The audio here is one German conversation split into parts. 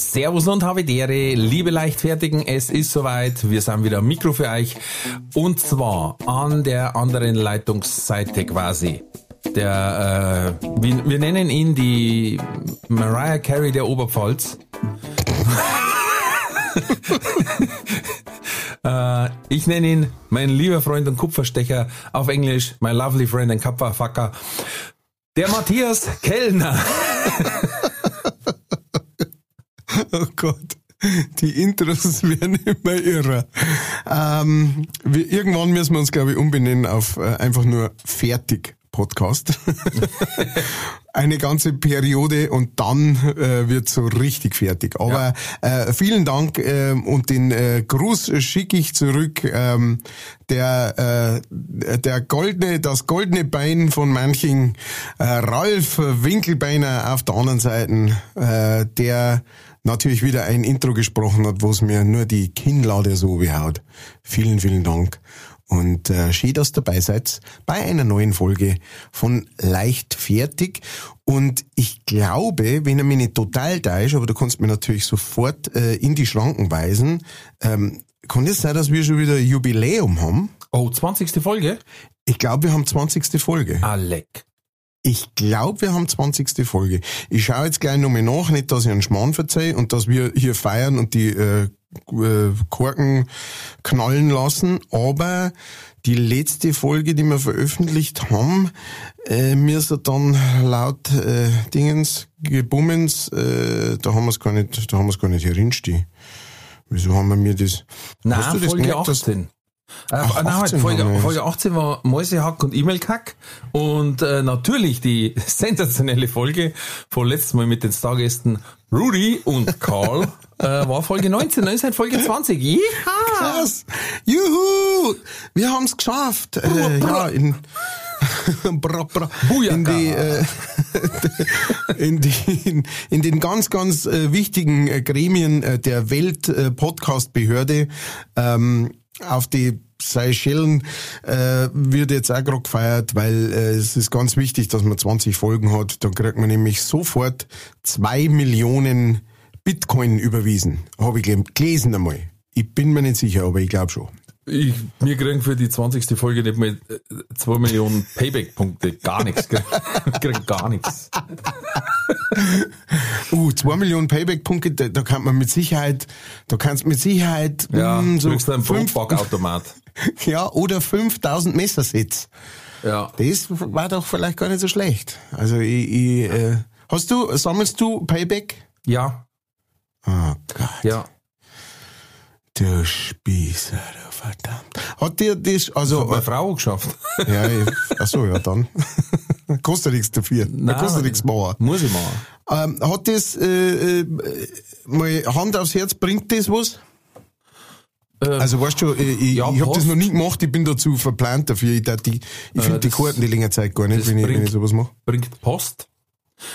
Servus und Havidere, liebe Leichtfertigen, es ist soweit, wir sind wieder am Mikro für euch und zwar an der anderen Leitungsseite quasi. Der, äh, wir, wir nennen ihn die Mariah Carey der Oberpfalz. äh, ich nenne ihn mein lieber Freund und Kupferstecher auf Englisch, my lovely friend and Kupferfucker, der Matthias Kellner. Oh Gott. Die Intros werden immer irrer. Ähm, wir, irgendwann müssen wir uns, glaube ich, umbenennen auf äh, einfach nur Fertig Podcast. Eine ganze Periode und dann äh, wird so richtig fertig. Aber ja. äh, vielen Dank äh, und den äh, Gruß schicke ich zurück. Ähm, der äh, der goldene, das goldene Bein von manchen äh, Ralf Winkelbeiner auf der anderen Seite, äh, der natürlich wieder ein Intro gesprochen hat, wo es mir nur die Kinnlade so behaut. Vielen, vielen Dank. Und äh, schön, dass ihr dabei seid bei einer neuen Folge von Leichtfertig. Und ich glaube, wenn er mich nicht total da ist, aber du kannst mir natürlich sofort äh, in die Schranken weisen, ähm, kann es sein, dass wir schon wieder Jubiläum haben? Oh, 20. Folge? Ich glaube, wir haben 20. Folge. Ah, leck. Ich glaube, wir haben 20. Folge. Ich schaue jetzt gleich nochmal nach, nicht, dass ich einen Schmarrn verzeihe und dass wir hier feiern und die äh, äh, Korken knallen lassen, aber die letzte Folge, die wir veröffentlicht haben, äh, müsste dann laut äh, Dingens, Gebummens, äh, da haben wir es gar nicht, da haben wir es gar nicht hier hinstehen. Wieso haben wir mir das? Nein, Folge gemerkt, 18. Ach, äh, nein, 18 Folge, Folge 18 war Mäusehack und E-Mail-Kack. Und äh, natürlich die sensationelle Folge von letztes Mal mit den Stargästen Rudy und Karl äh, war Folge 19, dann ist halt Folge 20. Jeha! Krass! Juhu! Wir haben's geschafft! Äh, ja, in, bra, bra, in die, äh, in, die in, den ganz, ganz äh, wichtigen äh, Gremien der Welt-Podcast-Behörde ähm, auf die Seychellen äh, wird jetzt auch gerade gefeiert, weil äh, es ist ganz wichtig, dass man 20 Folgen hat. Dann kriegt man nämlich sofort zwei Millionen Bitcoin überwiesen. Habe ich gelesen einmal. Ich bin mir nicht sicher, aber ich glaube schon. Ich, wir kriegen für die 20. Folge nicht mal 2 Millionen Payback-Punkte. Gar nichts. Wir kriegen gar nichts. Uh, 2 Millionen Payback-Punkte, da, da kann man mit Sicherheit, da kannst mit Sicherheit, ja, mh, so. Du einen Brotbackautomat. ja, oder 5000 Messersitz. Ja. Das war doch vielleicht gar nicht so schlecht. Also, ich, ich äh, hast du, sammelst du Payback? Ja. Oh Gott. Ja. Du Spießer, du verdammt. Hat dir das, also. Hat meine Frau geschafft. Ja, ich, ach so, ja, dann. kostet nichts dafür. Nein, kostet nichts machen. Muss ich machen. Ähm, hat das, äh, äh, mal Hand aufs Herz, bringt das was? Ähm, also weißt du, ich, ja, ich habe das noch nie gemacht, ich bin dazu verplant dafür. Ich, ich, ich finde äh, die Karten die länger Zeit gar nicht, wenn ich, wenn ich sowas mache. Bringt Post.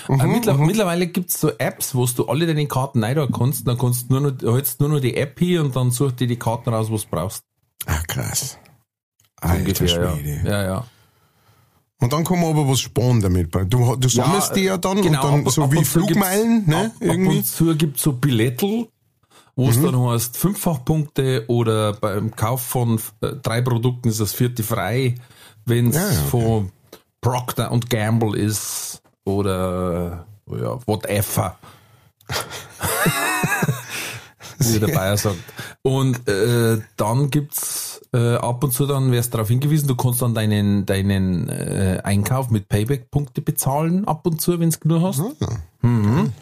Mhm, äh, mittler mhm. Mittlerweile gibt's so Apps, wo du alle deine Karten rein kannst, dann kannst du nur noch, hältst nur noch die App hier und dann such dir die Karten raus, was du brauchst. Ach krass. Alter Ungefähr, Schwede. Ja. ja, ja. Und dann kann man aber was sparen damit. Du, du sammelst ja, die ja dann genau, und dann so ab wie Flugmeilen, ne? Ab, irgendwie. Ab und zu gibt's so Billettel, wo es mhm. dann heißt Fünffachpunkte oder beim Kauf von äh, drei Produkten ist das vierte frei, wenn es ja, okay. von Procter und Gamble ist oder ja, whatever. Wie der Bayer sagt. Und äh, dann gibt's äh, ab und zu dann, wärst darauf hingewiesen, du kannst dann deinen, deinen äh, Einkauf mit Payback-Punkte bezahlen, ab und zu, wenn es genug hast. Mhm. Mhm.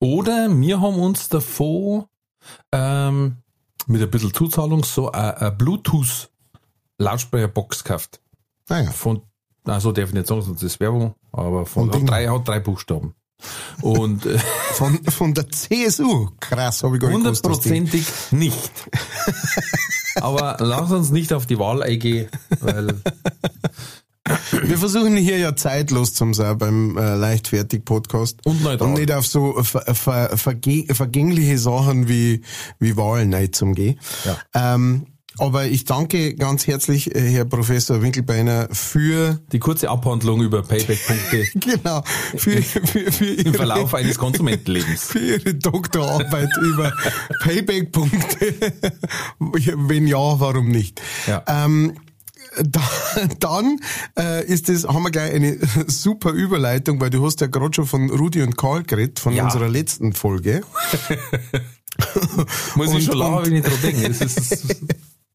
Oder wir haben uns davor ähm, mit ein bisschen Zuzahlung so eine Bluetooth-Lautsprecherbox gekauft. Ah ja. Von also darf ich nicht sagen, sonst ist Werbung, aber von hat drei, hat drei Buchstaben. Und äh, Von, von der CSU. Krass, habe ich gar nicht hundertprozentig nicht. Aber lass uns nicht auf die Wahl eingehen, weil Wir versuchen hier ja zeitlos zu sein beim äh, Leichtfertig-Podcast. Und. Und nicht auf so ver, ver, vergängliche Sachen wie, wie Wahlen nicht zum Gehen. Ja. Ähm, aber ich danke ganz herzlich, äh, Herr Professor Winkelbeiner, für die kurze Abhandlung über Payback-Punkte genau für, für, für, im ihre, Verlauf eines Konsumentenlebens. für Ihre Doktorarbeit über Payback-Punkte. Wenn ja, warum nicht? Ja. Ähm, da, dann äh, ist es, haben wir gleich eine super Überleitung, weil du hast ja gerade schon von Rudi und Karl geredet, von Ja. unserer letzten Folge. Muss Und- ich schon wenn ich dran denke.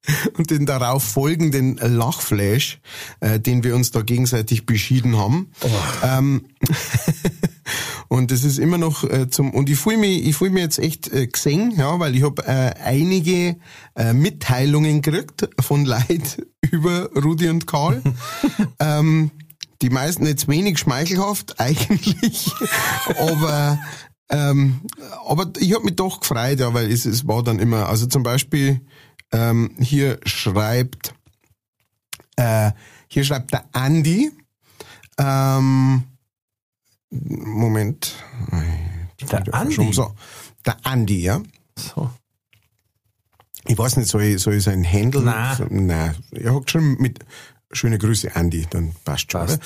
Und den darauf folgenden Lachflash, äh, den wir uns da gegenseitig beschieden haben. Ähm, und das ist immer noch äh, zum und ich fühle mich, ich fühle mich jetzt echt äh, gesehen, ja, weil ich habe äh, einige äh, Mitteilungen gekriegt von Leid über Rudi und Karl. ähm, die meisten jetzt wenig schmeichelhaft eigentlich, aber ähm, aber ich habe mich doch gefreut, ja, weil es, es war dann immer, also zum Beispiel ähm, hier schreibt äh, hier schreibt der Andi ähm, Moment Der Andi? so der Andi ja so. ich weiß nicht soll ich, soll ich sein Handle Nein. so, nein er hat geschrieben mit Schöne Grüße, Andy, dann passt schon. Passt.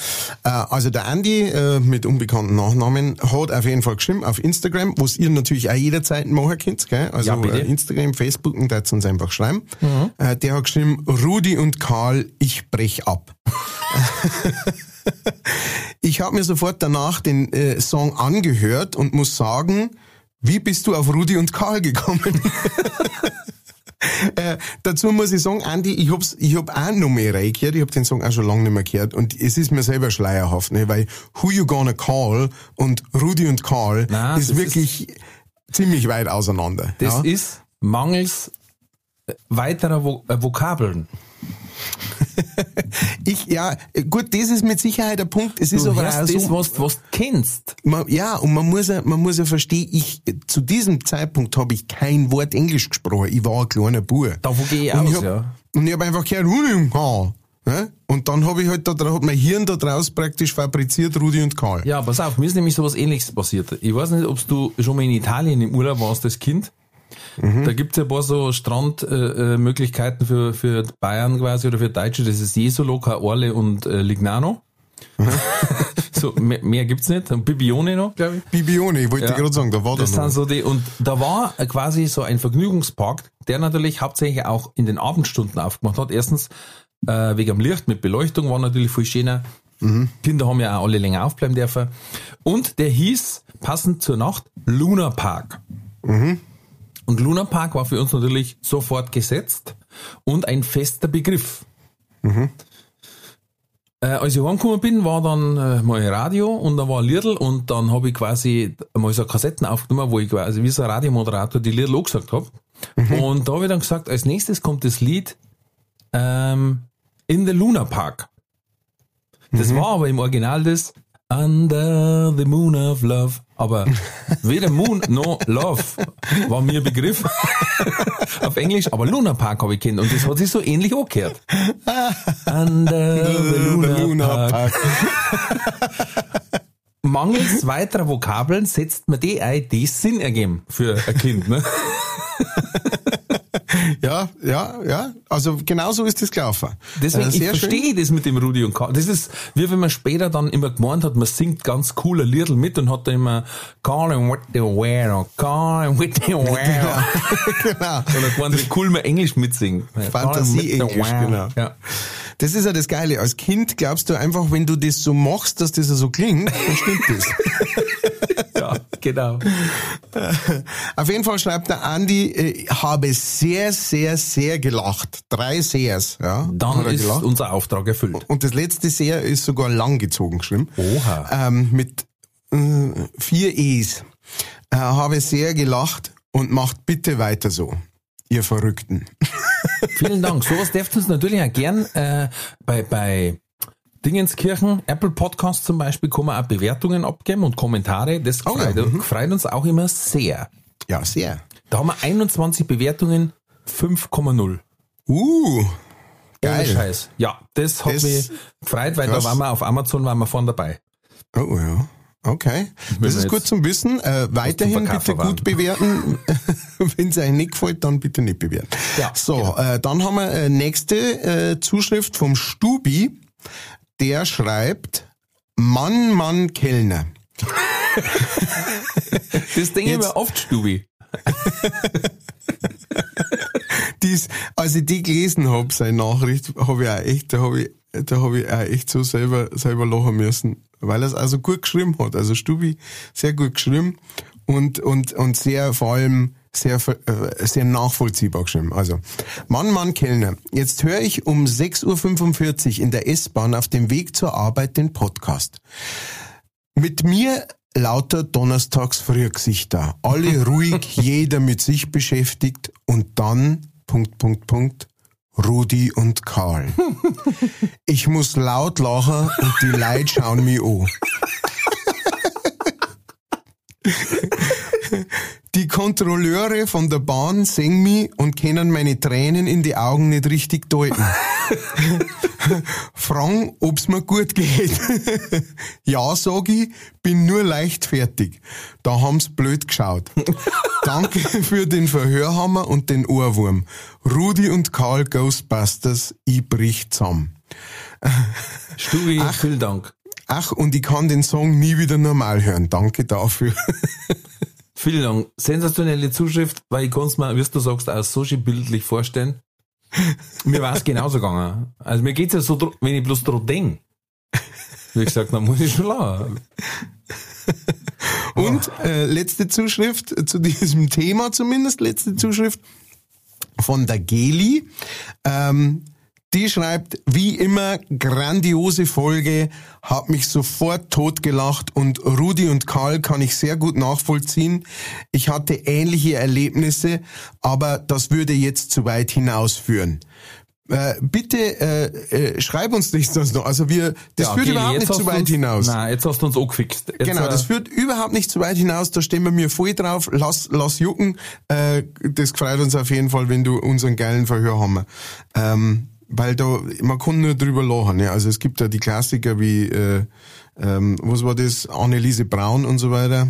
Äh, also der Andy äh, mit unbekannten Nachnamen hat auf jeden Fall geschrieben auf Instagram, was ihr natürlich auch jederzeit machen könnt. Gell? Also Ja, äh, Instagram, Facebook und da uns einfach schreiben. Äh, der hat geschrieben, Rudi und Karl, ich brech ab. ich habe mir sofort danach den äh, Song angehört und muss sagen, wie bist du auf Rudi und Karl gekommen? Äh, dazu muss ich sagen, Andi, ich hab's, ich hab auch noch mehr reingehört, ich hab den Song auch schon lange nicht mehr gehört und es ist mir selber schleierhaft, ne, weil Who You Gonna Call und Rudi und Karl Nein, ist wirklich ziemlich weit auseinander. Das ja? ist mangels weiterer äh, Vokabeln. ich, ja, gut, das ist mit Sicherheit der Punkt. Es ist Du aber auch das, so, was, was du kennst. man, ja, und man muss ja, man muss ja verstehen, ich, zu diesem Zeitpunkt habe ich kein Wort Englisch gesprochen. Ich war ein kleiner Bub. Davon gehe ich Und aus, ich hab, ja. Und ich habe einfach gehört, Rudi und Karl. Ne? Und dann habe ich halt da, dra- hat mein Hirn da draus praktisch fabriziert, Rudi und Karl. Ja, pass auf, mir ist nämlich sowas ähnliches passiert. Ich weiß nicht, ob du schon mal in Italien im Urlaub warst als Kind. Da gibt's ja ein paar so Strandmöglichkeiten äh, Möglichkeiten für, für Bayern quasi oder für Deutsche. Das ist Jesolo, Orle und äh, Lignano. so, mehr, mehr gibt's nicht. Und Bibione noch, glaube ich. Bibione, ich wollte Ja. gerade sagen, da war Das der sind so die, und da war äh, quasi so ein Vergnügungspark, der natürlich hauptsächlich auch in den Abendstunden aufgemacht hat. Erstens, äh, wegen dem Licht mit Beleuchtung war natürlich viel schöner. Kinder haben ja auch alle länger aufbleiben dürfen. Und der hieß, passend zur Nacht, Luna Park. Und Luna Park war für uns natürlich sofort gesetzt und ein fester Begriff. Äh, als ich heimgekommen bin, war dann äh, mal Radio und da war ein Liedl und dann habe ich quasi mal so Kassetten aufgenommen, wo ich quasi wie so ein Radiomoderator die Liedl gesagt habe. Und da habe ich dann gesagt, als nächstes kommt das Lied ähm, In the Luna Park. Das war aber im Original das Under the Moon of Love. Aber weder Moon noch Love war mir Begriff auf Englisch, aber Luna Park habe ich kennt und das hat sich so ähnlich angehört. Under the Luna, Der Luna Park. Park. Mangels weiterer Vokabeln setzt man die ein, die Sinn ergeben für ein Kind. Ne? Ja, ja, ja. Also genau so ist das gelaufen. Deswegen, Äh, ich sehr schön. verstehe das mit dem Rudi und Karl. Das ist, wie wenn man später dann immer gemeint hat, man singt ganz cooler Liedl mit und hat dann immer Carl and with the wear, Carl and with the wear. genau. Oder gemeint, wie cool man Englisch mitsingen. Fantasie-Englisch, genau. Ja. Das ist ja das Geile. Als Kind glaubst du einfach, wenn du das so machst, dass das ja so klingt, dann stimmt das. ja, genau. Auf jeden Fall schreibt der Andi, äh, habe sehr, sehr, sehr gelacht. Drei Sehrs, ja. Dann ist gelacht. unser Auftrag erfüllt. Und das letzte Sehr ist sogar langgezogen geschrieben. Oha. Ähm, mit äh, vier E's. Äh, habe sehr gelacht und macht bitte weiter so. Ihr Verrückten. Vielen Dank. Sowas dürft uns natürlich auch gern äh, bei, bei Dingenskirchen, Apple Podcast zum Beispiel, kann man auch Bewertungen abgeben und Kommentare. Das Oh ja, freut, freut uns auch immer sehr. Ja, sehr. Da haben wir 21 Bewertungen, 5,0. Uh, Ohne geil. Scheiß. Ja, das hat Das- mich gefreut, weil krass. da waren wir auf Amazon, waren wir vorne dabei. Oh ja. Okay. Das ist gut zum Wissen. Äh, weiterhin bitte waren. gut bewerten. Wenn es euch nicht gefällt, dann bitte nicht bewerten. Ja, so, äh, dann haben wir äh, nächste äh, Zuschrift vom Stubi. Der schreibt, Mann, Mann, Kellner. Das denke ich mir oft, Stubi. Dies, als ich die gelesen hab, seine Nachricht, habe ich auch echt, da habe ich, da habe ich auch echt so selber, selber lachen müssen, weil er es also gut geschrieben hat. Also Stubi sehr gut geschrieben und, und, und sehr, vor allem, sehr, äh, sehr nachvollziehbar geschrieben. Also, Mann, Mann, Kellner. Jetzt höre ich um 6.45 Uhr in der S-Bahn auf dem Weg zur Arbeit den Podcast. Mit mir lauter Donnerstags Frühgesichter. Alle ruhig, jeder mit sich beschäftigt und dann, Punkt, Punkt, Punkt, Rudi und Karl. Ich muss laut lachen und die Leute schauen mich an. Die Kontrolleure von der Bahn sehen mich und können meine Tränen in die Augen nicht richtig deuten. Fragen, ob's mir gut geht. ja, sag ich, bin nur leichtfertig. Da haben's blöd geschaut. Danke für den Verhörhammer und den Ohrwurm. Rudi und Karl Ghostbusters, ich brich zusammen. Stubi, vielen Dank. Ach, und ich kann den Song nie wieder normal hören. Danke dafür. Vielen Dank. Sensationelle Zuschrift, weil ich kann es mir, wie du sagst, auch so schön bildlich vorstellen. Mir war es genauso gegangen. Also mir geht's ja so, wenn ich bloß dran denk. Wie gesagt, dann muss ich schon lachen. Und äh, letzte Zuschrift zu diesem Thema zumindest, letzte Zuschrift von der Geli. Ähm, die schreibt, wie immer, grandiose Folge, hab mich sofort totgelacht und Rudi und Karl kann ich sehr gut nachvollziehen. Ich hatte ähnliche Erlebnisse, aber das würde jetzt zu weit hinausführen. Äh, bitte äh, äh, schreib uns nicht das noch. Also wir, das Ja, führt Geli, überhaupt nicht zu weit uns, hinaus. Nein, jetzt hast du uns angefixt. Jetzt, Genau, äh, das führt überhaupt nicht zu weit hinaus, da stehen wir mir voll drauf. Lass, lass jucken. Äh, das freut uns auf jeden Fall, wenn du unseren geilen Verhör haben. Ähm, weil da, man kann nur drüber lachen. Ja. Also es gibt ja die Klassiker wie, äh, ähm, was war das, Anneliese Braun und so weiter.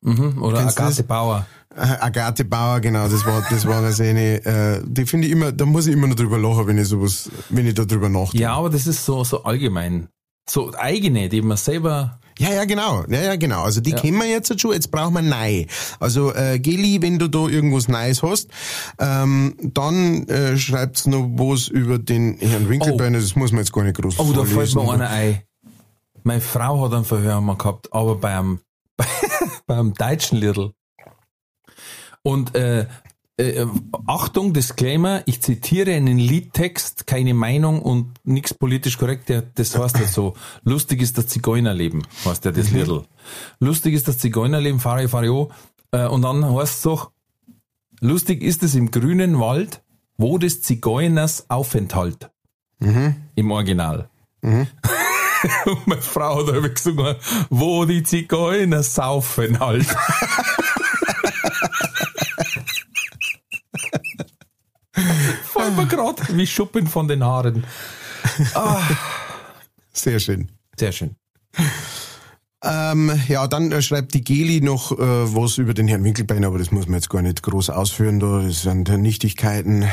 mhm, oder Kennst Agathe das? Bauer. Äh, Agathe Bauer, genau, das war, das war eine Szene, äh, die finde ich immer, da muss ich immer noch drüber lachen, wenn ich sowas, wenn ich da drüber nachdenke. Ja, aber das ist so, so allgemein. So eigene, die man selber, Ja, ja, genau. Ja, ja, genau. Also die kennen wir jetzt schon, jetzt brauchen wir neu. Also äh, Geli, wenn du da irgendwas Neues hast, ähm, dann äh, schreibt's noch was über den Herrn Winkelbeiner, das muss man jetzt gar nicht groß oh, da fällt vorlesen. mir einer ein. Meine Frau hat einen Verhör mal gehabt, aber beim, beim deutschen Lidl. Und äh, äh, Achtung, Disclaimer, ich zitiere einen Liedtext, keine Meinung und nichts politisch korrekt. Der, das heißt ja so, lustig ist das Zigeunerleben, heißt ja das Lidl. Lustig ist das Zigeunerleben, fahre fahre an. Äh, und dann heißt es doch, lustig ist es im grünen Wald, wo des Zigeuners Aufenthalt. Im Original. Und meine Frau hat aber gesungen, wo die Zigeuner saufen halt. Mir grad wie Schuppen von den Haaren. Sehr schön. Sehr schön. Ähm, ja, dann äh, schreibt die Geli noch äh, was über den Herrn Winkelbeiner, aber das muss man jetzt gar nicht groß ausführen. Da. Das sind Nichtigkeiten, äh,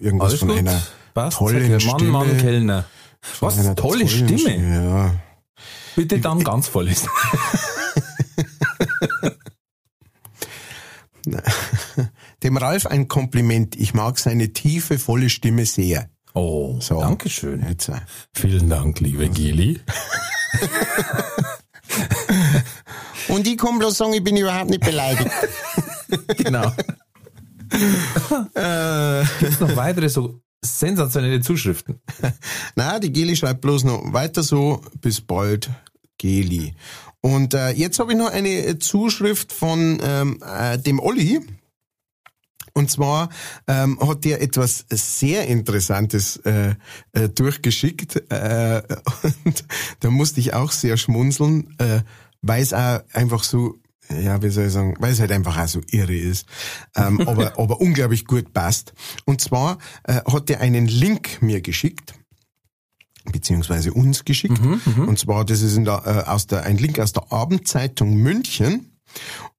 irgendwas Alles von gut. einer Passt. tollen Mann, Stimme. Mann, Kellner. Was? einer Tolle tollen Stimme. Ja. Bitte dann ganz voll ist. Dem Ralf ein Kompliment. Ich mag seine tiefe, volle Stimme sehr. Oh, So. Dankeschön. Jetzt, äh, Vielen Dank, liebe Gili. Und ich kann bloß sagen, ich bin überhaupt nicht beleidigt. Genau. Gibt's noch weitere so sensationelle Zuschriften? Na, die Geli schreibt bloß noch weiter so. Bis bald, Geli. Und äh, jetzt habe ich noch eine Zuschrift von ähm, äh, dem Olli. Und zwar ähm, hat der etwas sehr Interessantes äh, äh, durchgeschickt. Äh, und da musste ich auch sehr schmunzeln, äh, weil es auch einfach so ja, wie soll ich sagen, weil es halt einfach auch so irre ist, ähm, aber, aber unglaublich gut passt. Und zwar äh, hat er einen Link mir geschickt, beziehungsweise uns geschickt. Mhm, und zwar, das ist in der, äh, aus der, ein Link aus der Abendzeitung München.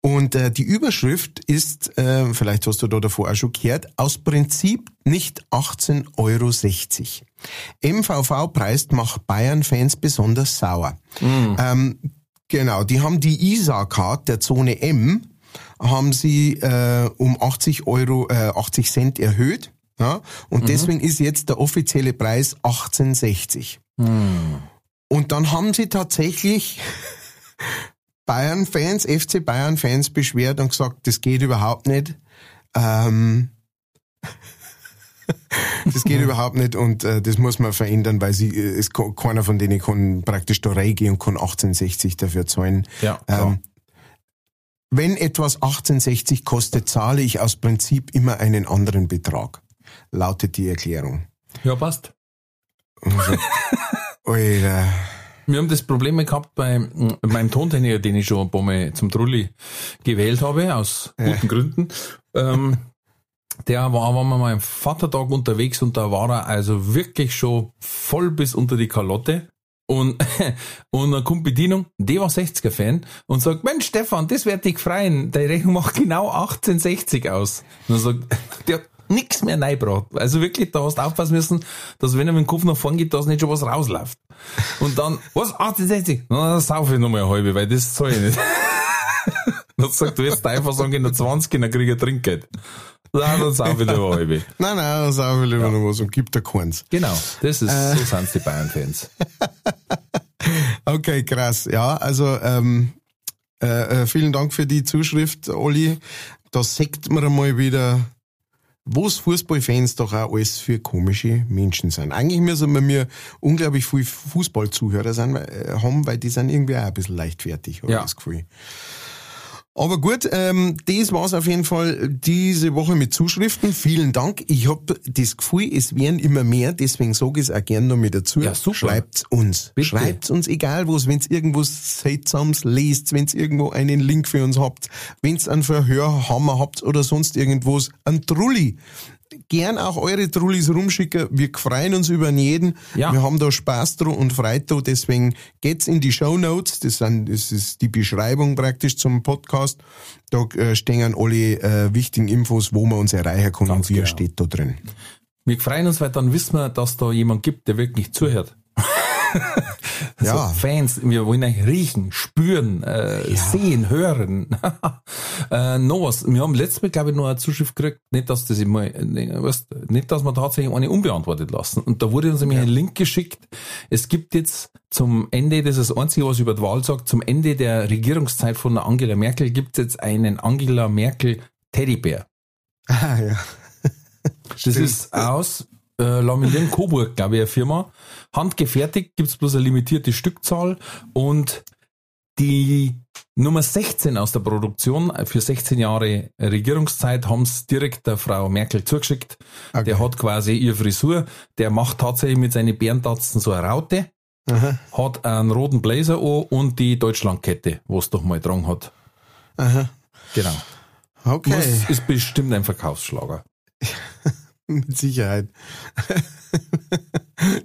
Und äh, die Überschrift ist, äh, vielleicht hast du da davor auch schon gehört, aus Prinzip nicht 18,60 Euro. MVV preist Bayern-Fans besonders sauer. Ähm, genau, die haben die ISA-Card der Zone M, haben sie äh, um 80 Euro, äh, 80 Cent erhöht. Ja, und deswegen ist jetzt der offizielle Preis 18,60. Und dann haben sie tatsächlich Bayern-Fans, FC Bayern-Fans beschwert und gesagt, das geht überhaupt nicht. Ähm, das geht überhaupt nicht und äh, das muss man verändern, weil sie, äh, es, keiner von denen kann praktisch da reingehen und kann 1860 dafür zahlen. Ja, ähm, wenn etwas 1860 kostet, zahle ich aus Prinzip immer einen anderen Betrag, lautet die Erklärung. Ja, passt. Alter. Wir haben das Problem gehabt bei meinem Tontechniker, den ich schon ein paar Mal zum Trulli gewählt habe, aus guten Gründen. Ähm, der war, waren wir mal am Vatertag unterwegs und da war er also wirklich schon voll bis unter die Kalotte. Und, und dann kommt Bedienung, die war 60er-Fan und sagt, Mensch Stefan, das wird dich freuen, deine Rechnung macht genau 1860 aus. Und dann sagt, der nix mehr reingebracht. Also wirklich, da hast du aufpassen müssen, dass wenn er mit dem Kopf nach vorn geht, dass nicht schon was rausläuft. Und dann, was, 1860? Na, dann sauf ich nochmal eine halbe, weil das zahl ich nicht. dann sagt, du wirst einfach sagen, in der 20, dann krieg ich ein Trinkgeld. Na, dann sauf ich eine halbe. Nein, nein, dann sagen wir lieber noch was und gibt da keins. Genau, das ist, so sind die Bayern-Fans. Okay, krass. Ja, also ähm, äh, äh, vielen Dank für die Zuschrift, Olli. Da sagt man mal wieder, was Fußballfans doch auch alles für komische Menschen sind. Eigentlich müssen wir mir unglaublich viel Fußballzuhörer sein, äh, haben, weil die sind irgendwie auch ein bisschen leichtfertig, habe Ja. ich das Gefühl. Aber gut, ähm, das war's auf jeden Fall diese Woche mit Zuschriften. Vielen Dank. Ich hab das Gefühl, es werden immer mehr, deswegen sage ich es auch gerne noch mit dazu. Ja, super. Schreibt's uns. Bitte. Schreibt's uns, egal was, wenn's irgendwas Seltsames lest, wenn's irgendwo einen Link für uns habt, wenn's einen Verhörhammer habt oder sonst irgendwas, ein Trulli. Gern auch eure Trullis rumschicken. Wir freuen uns über jeden. Ja. Wir haben da Spaß dran und Freude dran. Deswegen geht's in die Show Notes. Das, sind, das ist die Beschreibung praktisch zum Podcast. Da äh, stehen alle äh, wichtigen Infos, wo man uns erreichen kann Ganz und wie genau. steht da drin. Wir freuen uns, weil dann wissen wir, dass da jemand gibt, der wirklich zuhört. Ja. So, Fans, wir wollen euch riechen, spüren, äh, sehen, hören. äh, noch was. Wir haben letztes Mal, glaube ich, noch eine Zuschrift gekriegt, nicht, dass das immer, ne, weißt, nicht, dass wir tatsächlich eine unbeantwortet lassen. Und da wurde uns nämlich ein Link geschickt. Es gibt jetzt zum Ende, das ist das Einzige, was über die Wahl sagt, zum Ende der Regierungszeit von Angela Merkel gibt es jetzt einen Angela Merkel Teddybär. Ah, ja. Das ist aus äh, Lamellien Coburg, glaube ich, eine Firma. Handgefertigt, gibt's bloß eine limitierte Stückzahl und die Nummer 16 aus der Produktion für 16 Jahre Regierungszeit haben's direkt der Frau Merkel zugeschickt. Okay. Der hat quasi ihre Frisur, der macht tatsächlich mit seinen Bärentatzen so eine Raute, Aha. hat einen roten Blazer an und die Deutschlandkette, was doch mal dran hat. Aha. Genau. Okay. Das ist bestimmt ein Verkaufsschlager. Mit Sicherheit.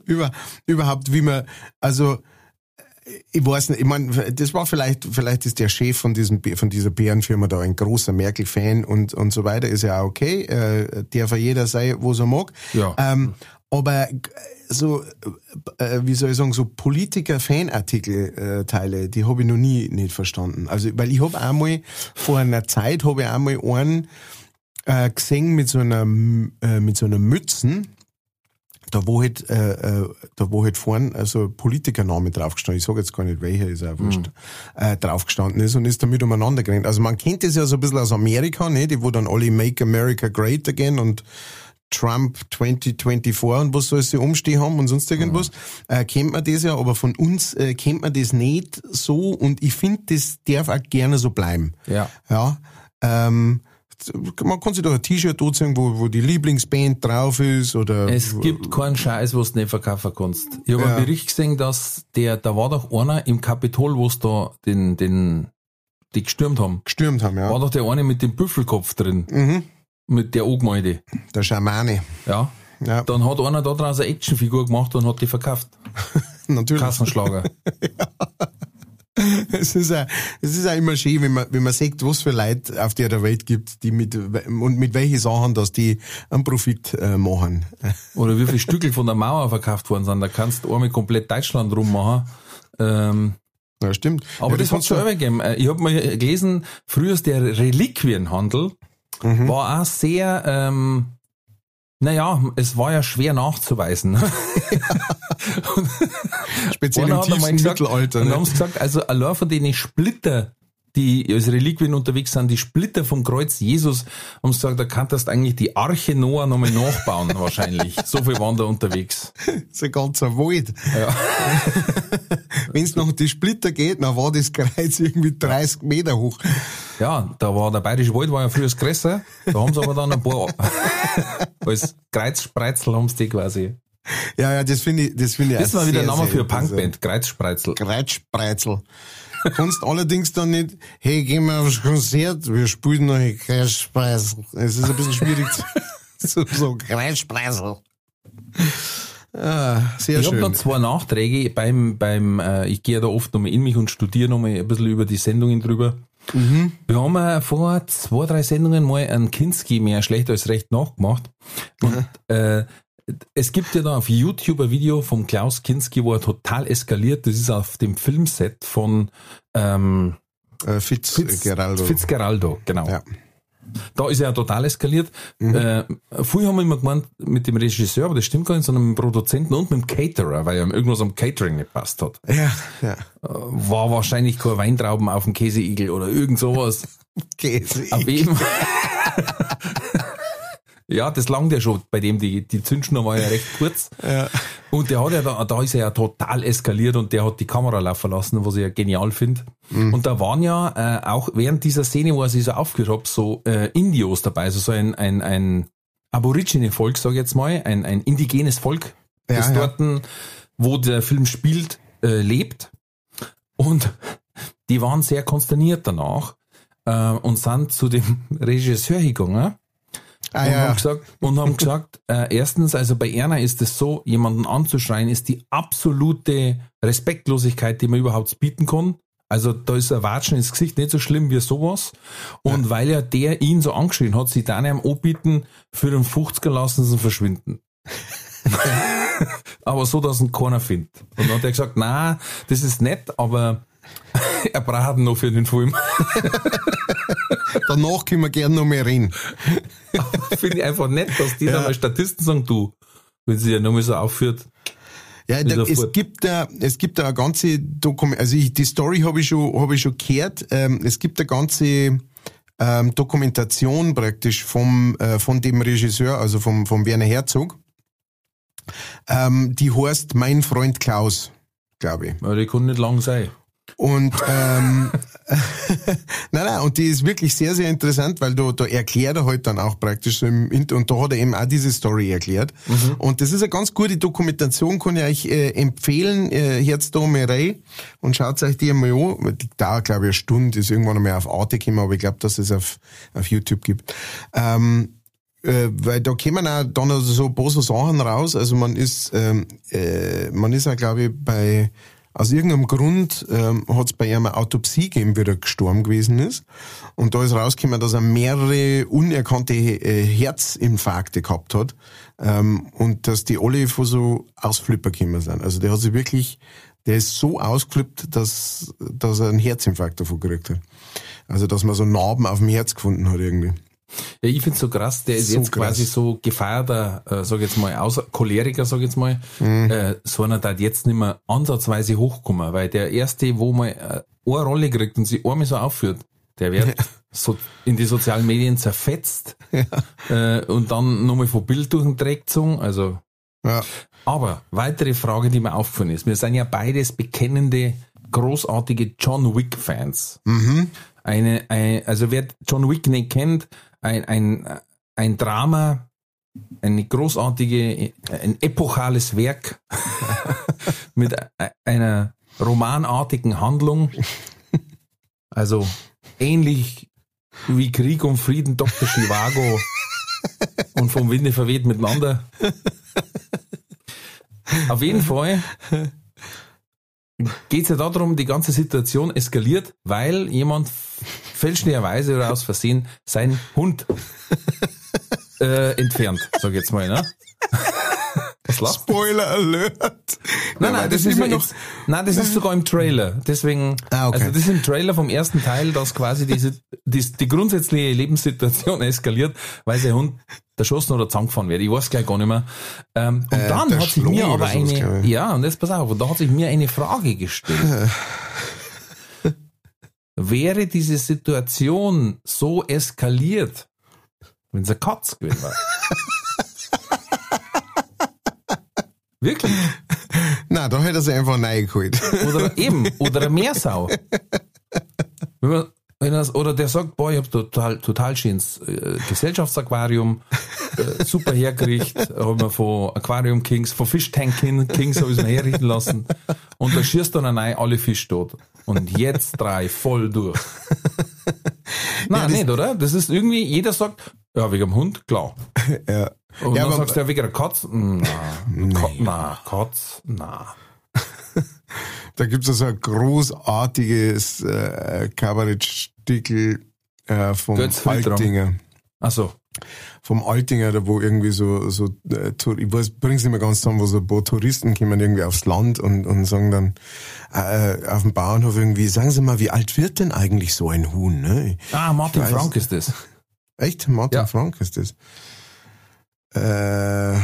Über, überhaupt, wie man, also, ich weiß nicht, ich meine, das war vielleicht, vielleicht ist der Chef von diesem, von dieser Bärenfirma da ein großer Merkel-Fan und, und so weiter, ist ja auch okay, äh, der für jeder sei, wo er mag. Ja. Ähm, aber g- so, äh, wie soll ich sagen, so Politiker-Fanartikel-Teile, die habe ich noch nie nicht verstanden. Also, weil ich habe einmal, vor einer Zeit habe ich einmal einen äh, gesehen mit so einer, äh, mit so einer Mützen, da wo halt, äh, äh, da wo halt vorn also Politikername draufgestanden, ich sage jetzt gar nicht welcher, ist auch wurscht, äh, draufgestanden ist und ist damit umeinander gerannt. Also man kennt das ja so ein bisschen aus Amerika, ne, die wo dann alle Make America Great Again und Trump 2024 und was soll sie umstehen haben und sonst irgendwas, äh, kennt man das ja, aber von uns äh, kennt man das nicht so und ich finde, das darf auch gerne so bleiben. Ja. Ja, ähm, man kann sich doch ein T-Shirt anziehen, wo, wo die Lieblingsband drauf ist oder. Es gibt keinen Scheiß, was du nicht verkaufen kannst. Ich habe Ja. einen Bericht gesehen, dass der, da war doch einer im Kapitol, wo sie da den, den, die gestürmt haben. gestürmt haben, War ja. doch der eine mit dem Büffelkopf drin. Mhm. Mit der Angemeinde. Der Schamane. Ja. Ja, Dann hat einer da draus eine Actionfigur gemacht und hat die verkauft. natürlich. Kassenschlager. Es ist ja, es ist ja immer schön, wenn man, wenn man sieht, was für Leute auf der Welt gibt, die mit, und mit welchen Sachen, dass die einen Profit äh, machen. Oder wie viele Stückel von der Mauer verkauft worden sind. Da kannst du einmal komplett Deutschland rummachen. Ähm, Ja, stimmt. aber ja, das hat schon kannst übergegeben. Äh, Ich habe mal gelesen, früher ist der Reliquienhandel Mhm. war auch sehr, ähm, naja, es war ja schwer nachzuweisen. speziell im tiefsten gesagt, Mittelalter. Und Ne? haben sie gesagt, also allein von denen Splitter, die als Reliquien unterwegs sind, die Splitter vom Kreuz Jesus, haben sie gesagt, da kannst du eigentlich die Arche Noah nochmal nachbauen, wahrscheinlich. So viel waren da unterwegs. Ist ein ganzer Wald. Ja. Wenn es noch die Splitter geht, dann war das Kreuz irgendwie 30 Meter hoch. Ja, da war der Bayerische Wald war ja früher das größer, da haben sie aber dann ein paar, als Kreuzspreizel haben sie die quasi. Ja, ja, das finde ich, das finde ich Das auch war wieder ein Name für eine Punkband. Kreuzspreizel. Kreuzspreizel. Kannst allerdings dann nicht, hey, gehen wir aufs Konzert, wir spielen noch ein Kreuzspreizel. Es ist ein bisschen schwierig zu so, so Kreuzspreizel. Ah, sehr Ich habe noch zwei Nachträge beim, beim äh, ich gehe da oft nochmal in mich und studiere nochmal ein bisschen über die Sendungen drüber. Mhm. Wir haben äh, vor zwei, drei Sendungen mal einen Kinski mehr schlecht als recht nachgemacht. Und äh, es gibt ja da auf YouTube ein Video vom Klaus Kinski, wo er total eskaliert. Das ist auf dem Filmset von ähm, Äh, Fitz, Fitz, Geraldo. Fitzgeraldo, genau. Ja. Da ist er total eskaliert. Äh, früher haben wir immer gemeint, mit dem Regisseur, aber das stimmt gar nicht, sondern mit dem Produzenten und mit dem Caterer, weil ihm irgendwas am Catering nicht passt hat. Ja, ja. War wahrscheinlich kein Weintrauben auf dem Käseigel oder irgend sowas. Käse. Auf jeden Ja, das langt ja schon, bei dem die, die Zündschnur war ja recht kurz. Ja. Und der hat ja da, da ist er ja total eskaliert und der hat die Kamera laufen lassen, was ich ja genial finde. Und da waren ja äh, auch während dieser Szene, wo er sich so hat, so äh, Indios dabei, also so ein, ein, ein Aborigine-Volk, sag ich jetzt mal, ein, ein indigenes Volk, Ja, das ja. dort, wo der Film spielt, äh, lebt. Und die waren sehr konsterniert danach äh, und sind zu dem Regisseur gegangen Ah, und, ja, haben ja. gesagt, und haben gesagt, äh, erstens, also bei Erna ist es so, jemanden anzuschreien, ist die absolute Respektlosigkeit, die man überhaupt bieten kann. Also da ist ein Watschen ins Gesicht nicht so schlimm wie sowas. Und weil ja der ihn so angeschrien hat, sie dann ihm anbieten, für den 50er lassen sie verschwinden. aber so, dass ihn keiner findet. Und dann hat er gesagt, na, das ist nett, aber er braucht ihn noch für den Film. Danach können wir gerne noch mehr reden. Finde ich einfach nett, dass die Ja. dann mal Statisten sagen, du, wenn sie ja nochmal so aufführt. Ja, da, es fort. gibt da, es gibt da eine ganze Dokument, also ich, die Story habe ich schon, habe ich schon gehört. Ähm, es gibt eine ganze ähm, Dokumentation praktisch vom, äh, von dem Regisseur, also vom, vom Werner Herzog. Ähm, die heißt Mein Freund Klaus, glaube ich. Ja, die kann nicht lang sein. Und ähm, nein, nein, und die ist wirklich sehr, sehr interessant, weil da, da erklärt er halt dann auch praktisch so im Inter und da hat er eben auch diese Story erklärt. Und das ist eine ganz gute Dokumentation, kann ich euch äh, empfehlen. Äh, mal rein und schaut euch die einmal an. Die dauert, glaube ich, eine Stunde, ist irgendwann einmal auf Arte gekommen, aber ich glaube, dass es auf, auf YouTube gibt. Ähm, äh, weil da kommen auch dann also so so Sachen raus. Also man ist, ähm, äh, man ist ja, glaube ich, bei aus irgendeinem Grund ähm, hat es bei ihm eine Autopsie gegeben, wie er gestorben gewesen ist. Und da ist rausgekommen, dass er mehrere unerkannte äh, Herzinfarkte gehabt hat. Ähm, und dass die alle von so Ausflipper gekommen sind. Also der hat sich wirklich, der ist so ausgeflippt, dass, dass er einen Herzinfarkt davon gekriegt hat. Also dass man so Narben auf dem Herz gefunden hat irgendwie. Ja, ich find's so krass, der ist So jetzt quasi krass. so gefeierter, äh, sag ich jetzt mal, außer Choleriker, sag ich jetzt mal, äh, so einer da jetzt nicht mehr ansatzweise hochkommen, weil der erste, wo mal äh, eine Rolle kriegt und sich einmal so aufführt, der wird so in die sozialen Medien zerfetzt äh, und dann nochmal von Bild durch den Dreck gezogen, also Ja. Aber weitere Frage, die mir aufgefallen ist. Wir sind ja beides bekennende, großartige John Wick-Fans. Mhm. Eine, ein, also wer John Wick nicht kennt, ein, ein, ein Drama, eine großartige, ein epochales Werk mit einer romanartigen Handlung. Also ähnlich wie Krieg und Frieden, Dr. Chivago und vom Winde verweht miteinander. Auf jeden Fall geht es ja darum, die ganze Situation eskaliert, weil jemand fälschlicherweise oder aus Versehen seinen Hund äh, entfernt, sag ich jetzt mal, ne? Spoiler Alert. Nein, nein, das, ist immer noch. Nein, das ist sogar im Trailer. Deswegen, Ah, okay. also das ist im Trailer vom ersten Teil, dass quasi diese, die, die grundsätzliche Lebenssituation eskaliert, weil der Hund erschossen oder zusammengefahren wird. Ich weiß gleich gar nicht mehr. Ähm, und Äh, dann hat sich mir aber eine, ja, und jetzt pass auf, und da hat sich mir eine Frage gestellt. Wäre diese Situation so eskaliert, wenn es eine Katz gewesen wäre? Wirklich? Na, da hätte er sich einfach reingeholt. Oder eben, oder eine Meersau. Wenn man, wenn das, oder der sagt, boah, ich hab total, total schönes äh, Gesellschaftsaquarium, äh, super hergerichtet, haben wir von Aquarium Kings, von Fish Tank King- Kings habe ich mir herrichten lassen. Und da schießt dann rein alle Fische tot. Und jetzt drei voll durch. Nein, nicht, oder? Das ist irgendwie, jeder sagt, ja, wegen dem Hund, klar. ja. Und Ja, dann aber- sagst du ja wegen der Katz, na, Ka na, Katz, na. Da gibt's ja so ein großartiges äh, Kabarettstickel äh, vom Götz. Altinger. Ach so. Vom Altinger, da wo irgendwie so, so äh, ich weiß, bring's nicht mehr ganz zusammen, wo so ein paar Touristen kommen irgendwie aufs Land und, und sagen dann äh, auf dem Bauernhof irgendwie, sagen Sie mal, wie alt wird denn eigentlich so ein Huhn? Ne? Ah, Martin. Frank ist das. Echt? Martin Ja. Frank ist das. Äh,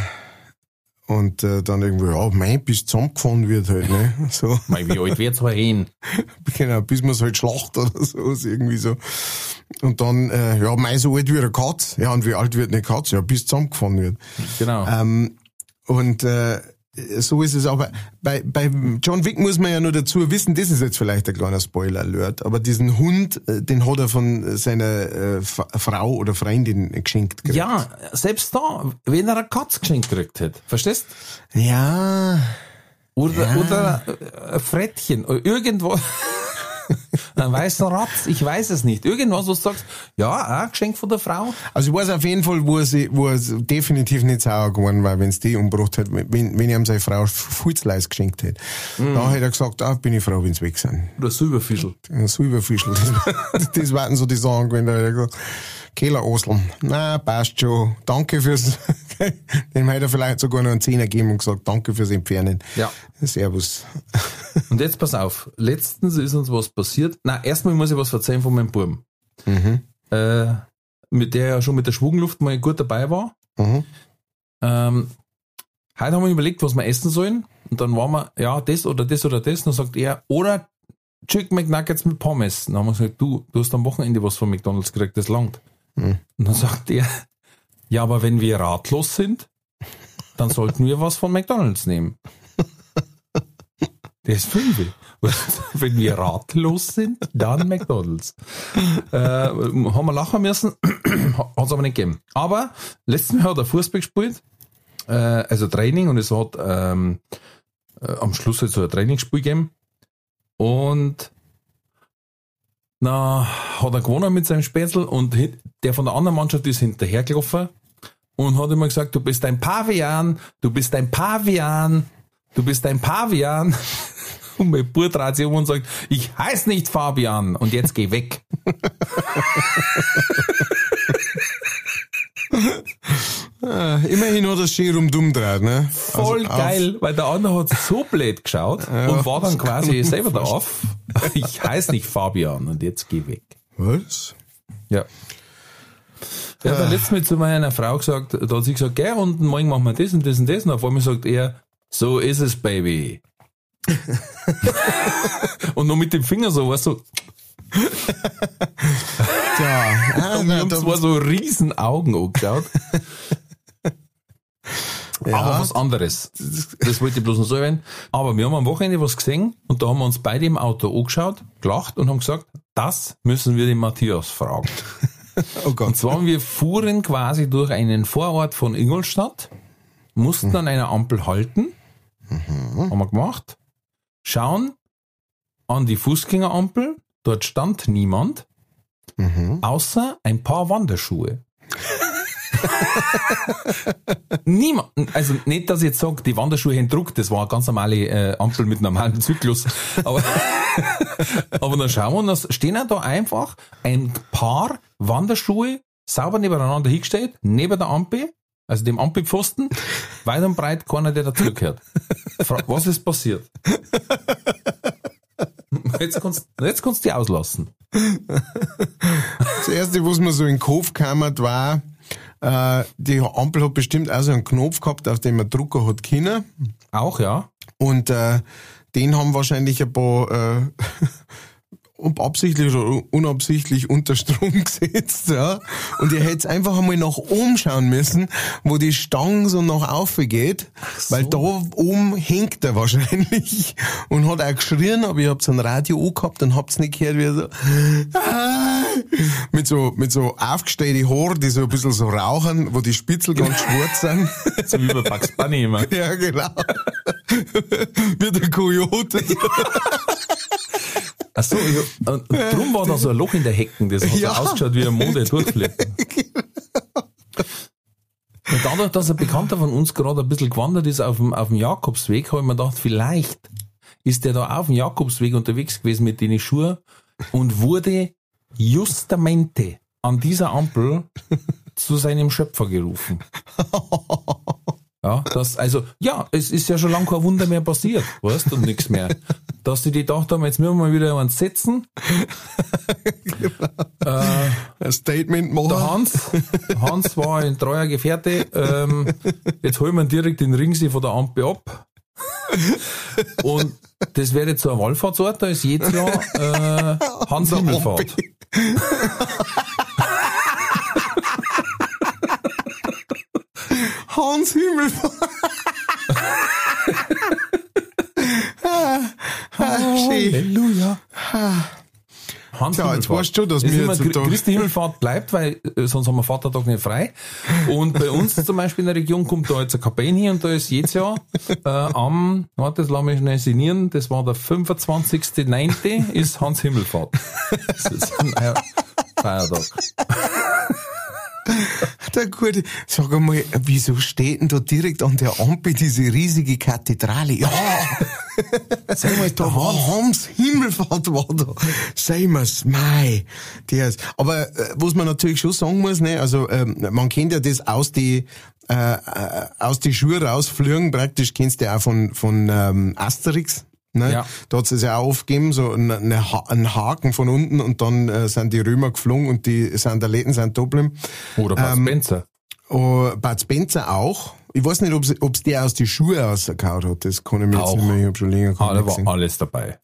und äh, dann irgendwie, ja, mein, bis zusammengefahren wird halt, ne? So. Mei, wie alt wird's mal hin? Genau, bis man es halt schlacht oder so, irgendwie so. Und dann, äh, ja, mei, so alt wie eine Katz. Ja, und wie alt wird eine Katz? Ja, bis zusammengefahren wird. Genau. Ähm, und äh, so ist es aber. Bei, bei John Wick muss man ja nur dazu wissen, das ist jetzt vielleicht ein kleiner Spoiler-Alert, aber diesen Hund, äh, den hat er von seiner äh, Frau oder Freundin geschenkt gekriegt. ja, selbst da, wenn er eine Katz geschenkt gekriegt hätte. Verstehst? Ja. Oder, Ja. oder äh, ein Frettchen, oder irgendwo. ein weißer Ratz, ich weiß es nicht. Irgendwas, wo du sagst, ja, ein Geschenk von der Frau. Also ich weiß auf jeden Fall, wo sie, wo er definitiv nicht sauer geworden war, wenn es die umgebracht hat, wenn, wenn ihm seine Frau Futzleis geschenkt hätte. Da hat er gesagt, ah, bin ich froh, wenn sie weg sind. Oder Silberfischl. Ein Silberfischl. Das, das waren so die Sachen hat er gesagt, Kehler Oslem, na, passt schon. Danke fürs, dem hätte er vielleicht sogar noch einen Zehner gegeben und gesagt, danke fürs Entfernen. Ja. Servus. Und jetzt pass auf, letztens ist uns was passiert. Na, erstmal muss ich was erzählen von meinem Buben. Mhm. Äh, mit der ja schon mit der Schwungluft mal gut dabei war. Mhm. Ähm, heute haben wir überlegt, was wir essen sollen. Und dann waren wir, ja, das oder das oder das. Und dann sagt er, oder Chicken McNuggets mit Pommes. Dann haben wir gesagt, du, du hast am Wochenende was von McDonalds gekriegt, das langt. Mhm. Und dann sagt er, ja, aber wenn wir ratlos sind, dann sollten wir was von McDonalds nehmen. Der ist fünf. Wenn wir ratlos sind, dann McDonalds. Äh, haben wir lachen müssen, hat es aber nicht gegeben. Aber letztes Mal hat er Fußball gespielt, äh, also Training, und es hat ähm, äh, am Schluss halt so ein Trainingsspiel gegeben. Und na, hat er gewonnen mit seinem Spätzl und der von der anderen Mannschaft ist hinterhergelaufen und hat immer gesagt, du bist ein Pavian, du bist ein Pavian, du bist ein Pavian. Und mein Bruder dreht sich um und sagt, ich heiß nicht Fabian und jetzt geh weg. Ah, immerhin hat er schön rum dumm draht, ne? Voll Also auf- geil, weil der andere hat so blöd geschaut und war dann quasi selber da auf. Ich heiß nicht Fabian und jetzt geh weg. Was? Ja. Hat dann letztes Mal zu meiner Frau gesagt, da hat sie gesagt, gell, und morgen machen wir das und das und das. Und auf einmal sagt er, so ist es, Baby. und nur mit dem Finger so, weißt du, Ja, ah, und wir haben zwar so riesen Augen angeschaut, aber was anderes. Das, das wollte ich bloß noch so erwähnen. Aber wir haben am Wochenende was gesehen und da haben wir uns beide im Auto angeschaut, gelacht und haben gesagt, das müssen wir den Matthias fragen. Oh Gott. Und zwar, wir fuhren quasi durch einen Vorort von Ingolstadt, mussten an einer Ampel halten, haben wir gemacht, schauen an die Fußgängerampel, dort stand niemand, außer ein paar Wanderschuhe. Niemand, also nicht, dass ich jetzt sage, die Wanderschuhe haben Druck, das war eine ganz normale äh, Ampel mit normalem Zyklus, aber, aber dann schauen wir, dann stehen da einfach ein paar Wanderschuhe sauber nebeneinander hingestellt, neben der Ampel, also dem Ampelpfosten, weit und breit keiner, der dazugehört. Was ist passiert? Jetzt kannst, jetzt kannst du die auslassen. Das erste, was mir so in den Kopf kam, war, äh, die Ampel hat bestimmt auch so einen Knopf gehabt, auf dem man Drucker hat können. Auch, ja. Und äh, den haben wahrscheinlich ein paar äh, ob absichtlich oder unabsichtlich unter Strom gesetzt. Ja. Und ihr hättet einfach einmal nach oben schauen müssen, wo die Stange so nach außen geht, weil da oben hängt er wahrscheinlich und hat auch geschrien, aber ihr habt so ein Radio auch gehabt und habt's nicht gehört, wie er so "Ah", mit so mit so aufgestellte Haare, die so ein bisschen so rauchen, wo die Spitzel ganz schwarz sind. So wie bei Bugs Bunny immer. Ja, genau. Wie der Coyote. Ach so, ja, und drum war da so ein Loch in der Hecken, das hat Ja. so ausgeschaut wie ein Mode durchflippen. Und dadurch, dass ein Bekannter von uns gerade ein bisschen gewandert ist auf dem, auf dem Jakobsweg, habe ich mir gedacht, vielleicht ist der da auf dem Jakobsweg unterwegs gewesen mit den Schuhen und wurde justamente an dieser Ampel zu seinem Schöpfer gerufen. Ja, das, also, ja, es ist ja schon lange kein Wunder mehr passiert, weißt und nichts mehr. Dass die die gedacht haben, jetzt müssen wir mal wieder eins setzen. Ein Statement machen. Der Hans, Hans war ein treuer Gefährte. Ähm, jetzt holen wir direkt den Ringsee von der Ampel ab. Und das wäre jetzt so ein Wallfahrtsort, da ist jedes Jahr äh, Hans Himmelfahrt. Ampel. Hans Himmelfahrt. ah, ah, schön. Halleluja. Hans Tja, jetzt weißt du, dass Das wir jetzt Christi Himmelfahrt bleibt, weil äh, sonst haben wir Vatertag nicht frei. Und bei uns zum Beispiel in der Region kommt da jetzt ein Kapellen hier und da ist jedes Jahr äh, am, warte, das lass mich schnell sinnieren, das war der 25.9. ist Hans Himmelfahrt. Das ist ein Feiertag. Der gute, sag einmal, wieso steht denn da direkt an der Ampel diese riesige Kathedrale? Ja, Sag mal, da war Hans, Hans Himmelfahrt war da. Sei mir's, mei. Der ist, aber äh, was man natürlich schon sagen muss, ne, also ähm, man kennt ja das aus die äh, äh, aus die Schuhe rausfliegen, praktisch kennst du ja auch von von ähm, Asterix. Ne? Ja. Da hat es ja auch aufgegeben, so eine, Ha- einen Haken von unten und dann äh, sind die Römer geflogen und die Sandaletten sind da geblieben. oder Bud ähm, Spencer. Oh, Bud Spencer auch. Ich weiß nicht, ob's ob's der aus die Schuhe rausgehauen hat. Das kann ich mir Auch. jetzt nicht mehr. Ich hab schon länger Ah, da war alles dabei.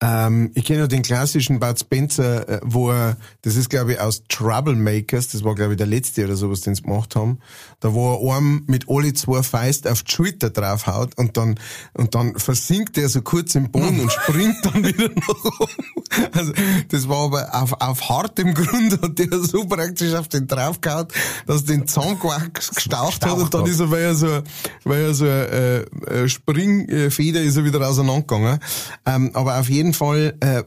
Ähm, ich kenne den klassischen Bud Spencer, äh, wo er, das ist glaube ich aus Troublemakers, das war glaube ich der letzte oder sowas, den sie gemacht haben, da wo er einem mit alle zwei Feist auf die Schulter draufhaut und dann, und dann versinkt er so kurz im Boden und springt dann wieder nach oben. Also, das war aber auf, auf hartem Grund hat der so praktisch auf den draufgehauen, dass den Zahnquax gestaucht hat und dann ist er, weil er so, weil er so äh, äh, Springfeder ist er wieder auseinandergegangen. Ähm, aber auf jeden Fall äh,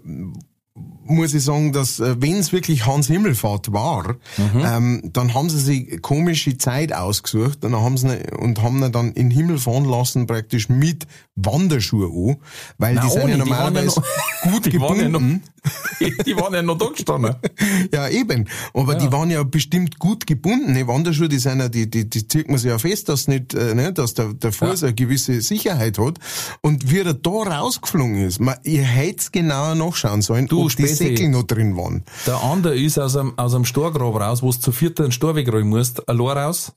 muss ich sagen, dass äh, wenn es wirklich Hans Himmelfahrt war, ähm, dann haben sie sich komische Zeit ausgesucht und haben sie ihn- und haben ihn dann in den Himmel fahren lassen, praktisch mit Wanderschuhe an, weil Na, die sind ja ja normalerweise gut die waren ja noch- gebunden. Die waren ja noch da gestanden. Ja, eben. Aber die waren ja bestimmt gut gebunden. Die Wanderschuhe, die sind ja, die, die, die zieht man sich ja fest, dass nicht, äh, ne, dass der, der Fuß eine gewisse Sicherheit hat. Und wie er da rausgeflogen ist, man, ihr hätts genauer nachschauen sollen, Du, ob. Säckel noch drin waren. Der andere ist aus einem, aus einem Storgrab raus, wo du zu viert einen Storweg rein musst, allein raus.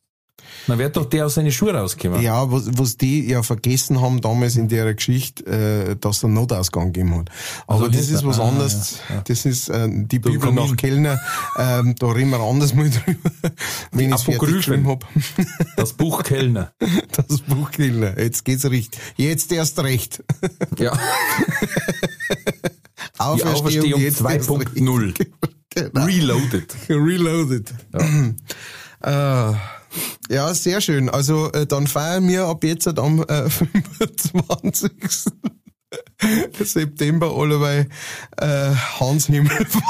Dann wird doch der aus seinen Schuhen rausgekommen. Ja, was, was die ja vergessen haben damals in der Geschichte, äh, dass es einen Notausgang gegeben hat. Aber Also das ist was Ah, anderes. ja, ja. Das ist äh, die Der Bibel nach Kellner. Ähm, da reden wir anders mal drüber, wenn ich es geschrieben hab. Das Buch Kellner. Das Buch Kellner. Jetzt geht's richtig. Jetzt erst recht. Ja. Die Auferstehung erst recht. 2.0. Genau. Reloaded. Reloaded. Ja. Äh, ja, sehr schön. Also äh, dann feiern wir ab jetzt am äh, 25. September alle bei äh, Hans Himmelfahrt.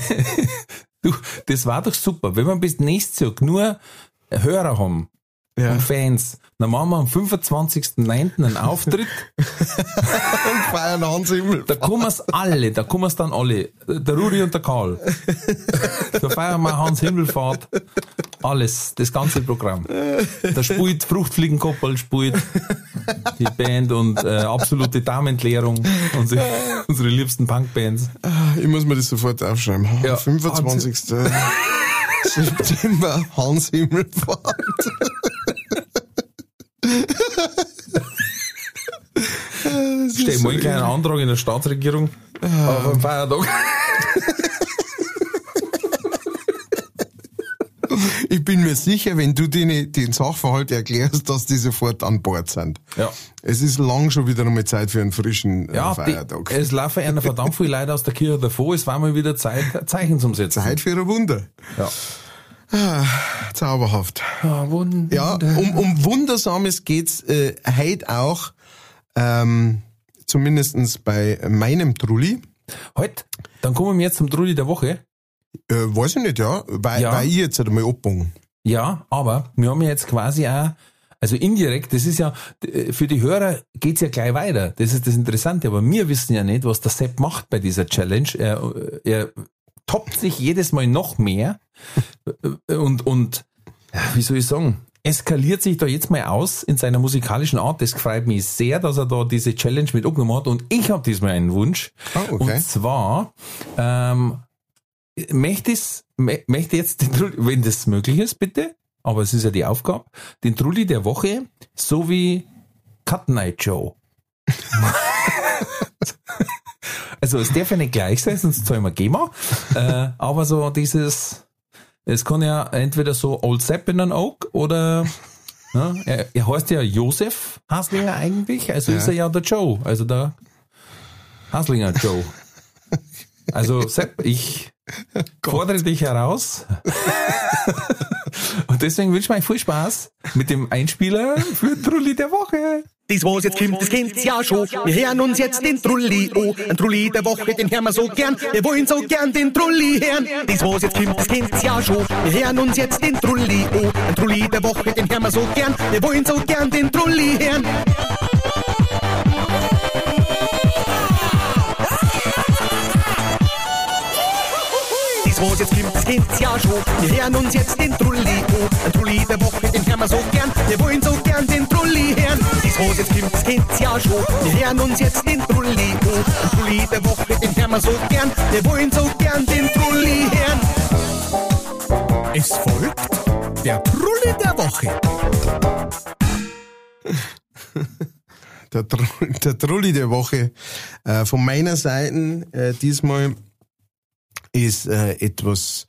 Du, das war doch super. Wenn wir bis nächstes Jahr nur Hörer haben Ja. und Fans, dann machen wir am 25.09. einen Auftritt. Und feiern Hans Himmelfahrt. Da kommen es alle, da kommen es dann alle. Der Rudi und der Karl. Da feiern wir Hans Himmelfahrt. Alles, das ganze Programm. Da spielt Fruchtfliegenkoppel, spielt die Band und äh, absolute Darmentleerung. Unsere, unsere liebsten Punkbands. Ich muss mir das sofort aufschreiben. Ja. 25. September Hans Himmelfahrt. Stell mal einen kleinen Antrag in der Staatsregierung auf einen Feiertag. Ich bin mir sicher, wenn du den, den Sachverhalt erklärst, dass die sofort an Bord sind. Ja. Es ist lang schon wieder einmal Zeit für einen frischen äh, Ja, Feiertag. die, es laufen einer verdammt viele Leute aus der Kirche davor. Es war mal wieder Zeit, Zeichen zum Setzen. Zeit für ein Wunder. Ja. Zauberhaft. Ah. Ja, um, um Wundersames geht's äh, heute auch, ähm, zumindestens bei meinem Trulli. Halt, dann kommen wir jetzt zum Trulli der Woche. Äh, weiß ich nicht, ja, weil, Ja. weil ich jetzt halt einmal abbogen. Ja, aber wir haben ja jetzt quasi auch, also indirekt, das ist ja, für die Hörer geht's ja gleich weiter. Das ist das Interessante, aber wir wissen ja nicht, was der Sepp macht bei dieser Challenge. Er, er toppt sich jedes Mal noch mehr und, und, wie soll ich sagen, eskaliert sich da jetzt mal aus in seiner musikalischen Art. Das freut mich sehr, dass er da diese Challenge mit aufgenommen hat. Und ich habe diesmal einen Wunsch. Ah, okay. Und zwar ähm, möchte ich möchte jetzt, den Trulli, wenn das möglich ist, bitte, aber es ist ja die Aufgabe, den Trulli der Woche sowie Cut Night Show. also es darf ja nicht gleich sein, sonst zahlen wir GEMA. Äh, aber so dieses, es kann ja entweder so Old Sepp in an Oak oder ja, er, er heißt ja Josef Haslinger eigentlich, also ist er ja der Joe, also der Haslinger Joe. Also Sepp, ich fordere dich heraus. Und deswegen wünsche ich mir viel Spaß mit dem Einspieler für Trulli der Woche. Das was jetzt kommt, das kennt's ja schon. Wir hören uns jetzt den Trulli oh, Ein Trulli der Woche, den hören wir so gern. Wir wollen so gern den Trulli hören. Das was jetzt kommt, das kennt's ja schon. Wir hören uns jetzt den Trulli oh, Ein Trulli der Woche, den hören wir so gern. Wir wollen so gern den Trulli hören. Das was jetzt kommt, das kennt's ja schon. Wir hören uns jetzt den Trulli oh, Ein Trulli der Woche, den wir so gern. Wir wollen so gern den Trulli hören. Das was jetzt kommt, das kennt's ja schon. Wir hören uns jetzt den Trulli oh, Ein Trulli der Woche, den hören wir so gern. Wir wollen so gern den Trulli hören. Es folgt der Trulli der Woche. Der, Tru der Trulli der Woche äh, von meiner Seite äh, diesmal ist äh, etwas,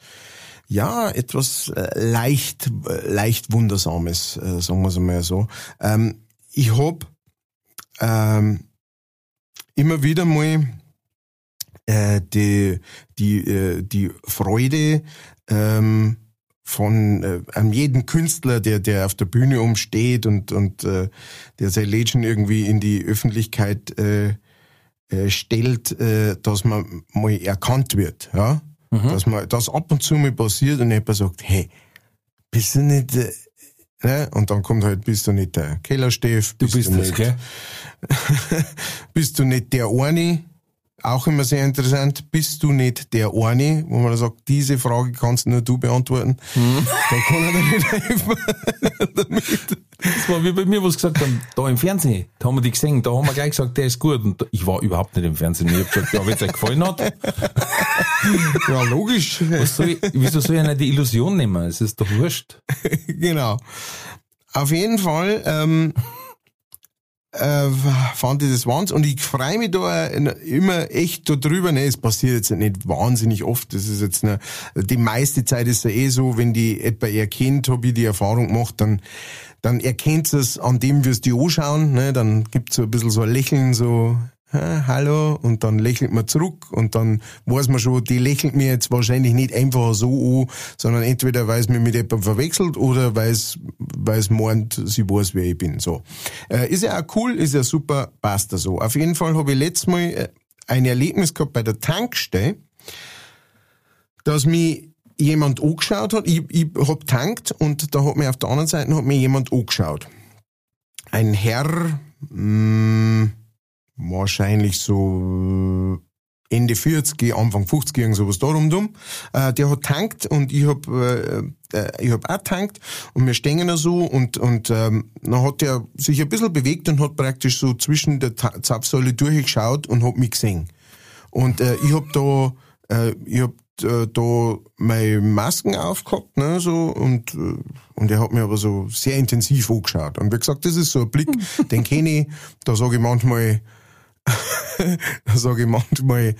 ja, etwas äh, leicht, äh, leicht Wundersames, äh, sagen wir es mal so. Ähm, ich hab ähm, immer wieder mal äh, die, die, äh, die Freude ähm, von äh, jedem Künstler, der, der auf der Bühne umsteht und, und äh, der sein Legend irgendwie in die Öffentlichkeit äh, äh, stellt, äh, dass man mal erkannt wird, ja. Dass man, das ab und zu mal passiert und jemand sagt, hey, bist du nicht, äh, ne? Und dann kommt halt, bist du nicht der Kellersteff, Du bist das, nicht, gell? bist du nicht der Orni? Auch immer sehr interessant. Bist du nicht der Orni? Wo man sagt, diese Frage kannst nur du beantworten. Da kann er nicht helfen. Das war wie bei mir, was gesagt haben, da im Fernsehen, da haben wir die gesehen, da haben wir gleich gesagt, der ist gut. Und ich war überhaupt nicht im Fernsehen. Ich hab gesagt, ja, wenn es euch gefallen hat, ja, logisch. soll ich, wieso soll ich nicht die Illusion nehmen? Es ist doch wurscht. genau. Auf jeden Fall ähm, äh, fand ich das Wahnsinn und ich freue mich da immer echt darüber. Ne, es passiert jetzt nicht wahnsinnig oft. Das ist jetzt eine, die meiste Zeit ist ja eh so, wenn die etwa erkennt, habe ich die Erfahrung gemacht, dann dann erkennt es an dem, wie es die anschauen. Ne, dann gibt's so ein bisschen so ein Lächeln, so hallo, und dann lächelt man zurück und dann weiß man schon, die lächelt mir jetzt wahrscheinlich nicht einfach so an, sondern entweder weil es mich mit jemandem verwechselt oder weil es, meint, sie weiß, wer ich bin. So. Äh, ist ja auch cool, ist ja super, passt da so. Auf jeden Fall habe ich letztes Mal äh, ein Erlebnis gehabt bei der Tankstelle, dass mich jemand angeschaut hat. Ich, ich hab tankt und da hat mir auf der anderen Seite hat mir jemand angeschaut. Ein Herr, mh, wahrscheinlich so äh, Ende 40, Anfang 50, irgend sowas darum dumm. Äh, der hat tankt und ich hab, äh, äh, ich hab auch tankt und wir stehen da so und, und ähm, dann hat der sich ein bisschen bewegt und hat praktisch so zwischen der Ta- Zapfsäule durchgeschaut und hat mich gesehen. Und äh, ich hab da, äh, ich hab äh, da meine Masken aufgehabt, ne, so, und, äh, und er hat mir aber so sehr intensiv angeschaut. Und wie gesagt, das ist so ein Blick, den kenne ich, da sage ich manchmal, da sage ich manchmal,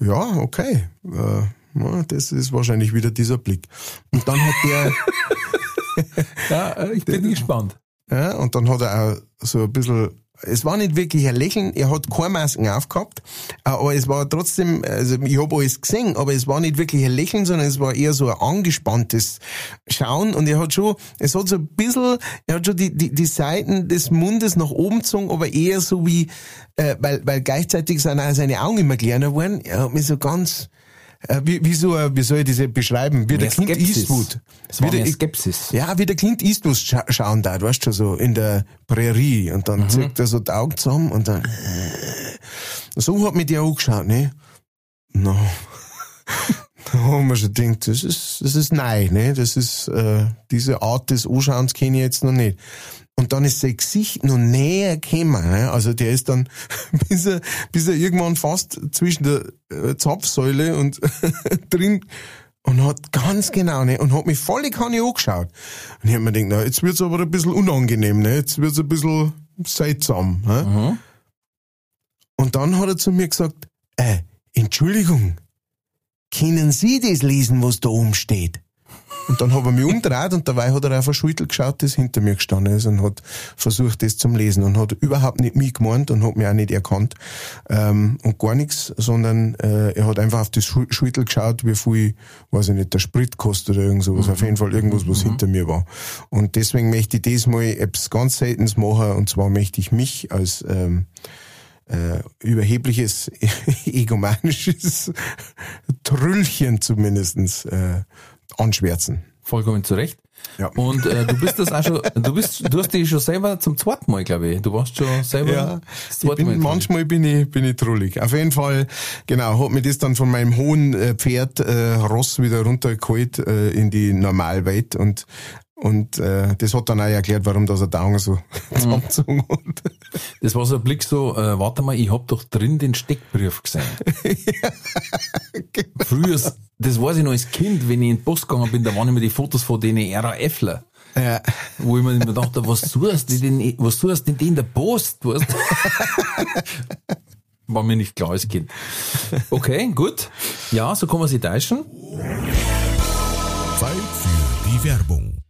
ja, okay, äh, das ist wahrscheinlich wieder dieser Blick. Und dann hat der, Ja, äh, ich bin gespannt. ja, und dann hat er auch so ein bisschen, es war nicht wirklich ein Lächeln, er hat keine Masken aufgehabt, äh, aber es war trotzdem, also ich habe alles gesehen, aber es war nicht wirklich ein Lächeln, sondern es war eher so ein angespanntes Schauen. Und er hat schon, es hat so ein bisschen, er hat schon die, die, die Seiten des Mundes nach oben gezogen, aber eher so wie, äh, weil, weil gleichzeitig sind auch seine Augen immer kleiner geworden, er hat mich so ganz, äh, wie, wie so, äh, wie soll ich das jetzt beschreiben, wie der Clint Skepsis. Eastwood. Es war Wie der- Skepsis. ja, wie der Clint Eastwood scha schauen da, weißt du, so in der Prärie und dann zieht er so die Augen zusammen und dann so hat mich der angeschaut, ne? No. da haben wir schon gedacht, das ist, das ist neu, ne? Das ist, äh, diese Art des Anschauens kenne ich jetzt noch nicht. Und dann ist sein Gesicht noch näher gekommen, ne? Also der ist dann, bis er, bis er irgendwann fast zwischen der äh, Zapfsäule und drin und hat ganz genau, ne, und hat mich voll kann ich angeschaut. Und ich hab mir gedacht, na, jetzt wird's aber ein bisschen unangenehm, ne, jetzt wird's ein bisschen seltsam, ne? Und dann hat er zu mir gesagt, äh, Entschuldigung, können Sie das lesen, was da oben steht? Und dann hat er mich umgedreht und dabei hat er auf ein Schüttel geschaut, das hinter mir gestanden ist und hat versucht, das zum Lesen und hat überhaupt nicht mich gemeint und hat mich auch nicht erkannt ähm, und gar nichts, sondern äh, er hat einfach auf das Schüttel geschaut, wie viel, weiß ich nicht, der Sprit kostet oder irgend sowas. Auf jeden Fall irgendwas, was hinter mir war. Und deswegen möchte ich das mal etwas ganz Seltenes machen und zwar möchte ich mich als ähm, äh, überhebliches, egomanisches Trüllchen zumindestens äh, anschwärzen. Vollkommen zu Recht. Ja. Und äh, du bist das auch schon, du bist, du hast dich schon selber zum zweiten Mal, glaube ich. Du warst schon selber Ja, das ich zweite bin, Mal. manchmal bin ich, bin ich trullig. Auf jeden Fall, genau, hat mir das dann von meinem hohen äh, Pferd äh, Ross wieder runtergeholt äh, in die Normalwelt und und äh, das hat dann auch erklärt, warum das der Augen so zusammengezogen hat. Das war so ein Blick so, äh, warte mal, ich hab doch drin den Steckbrief gesehen. Früher, das weiß ich noch als Kind, wenn ich in die Post gegangen bin, da waren immer die Fotos von den RAFler. Ja. Wo ich mir immer dachte, was suchst du denn, was suchst denn die in der Post? Weißt? War mir nicht klar als Kind. Okay, gut. Ja, so kann man sich täuschen. Zeit für die Werbung.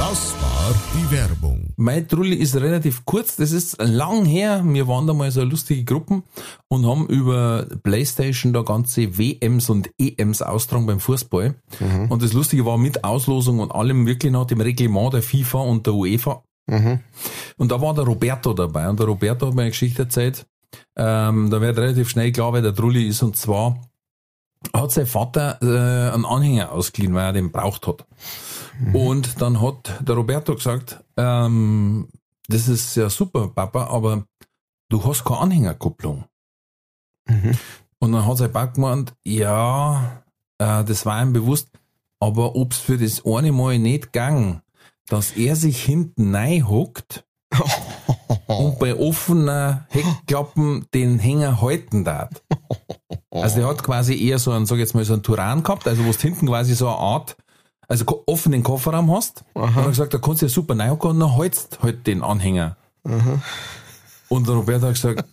Das war die Werbung. Mein Trulli ist relativ kurz, das ist lang her. Wir waren da mal so lustige Gruppen und haben über Playstation da ganze WMs und EMs austragen beim Fußball. Und das Lustige war mit Auslosung und allem wirklich nach dem Reglement der FIFA und der UEFA. Und da war der Roberto dabei und der Roberto hat mir eine Geschichte erzählt. Ähm, da wird relativ schnell klar, wer der Trulli ist und zwar hat sein Vater äh, einen Anhänger ausgeliehen, weil er den braucht hat. Und dann hat der Roberto gesagt, ähm, das ist ja super, Papa, aber du hast keine Anhängerkupplung. Und dann hat sein Papa gemeint, ja, äh, das war ihm bewusst, aber ob's für das eine Mal nicht gang, dass er sich hinten hockt und bei offener Heckklappen den Hänger halten darf. Also der hat quasi eher so einen, sag jetzt mal, so einen Turan gehabt, also wo du hinten quasi so eine Art, also offenen Kofferraum hast. Und er hat gesagt, da kannst du ja super reinhocken und dann haltst halt den Anhänger. Und der Robert hat gesagt,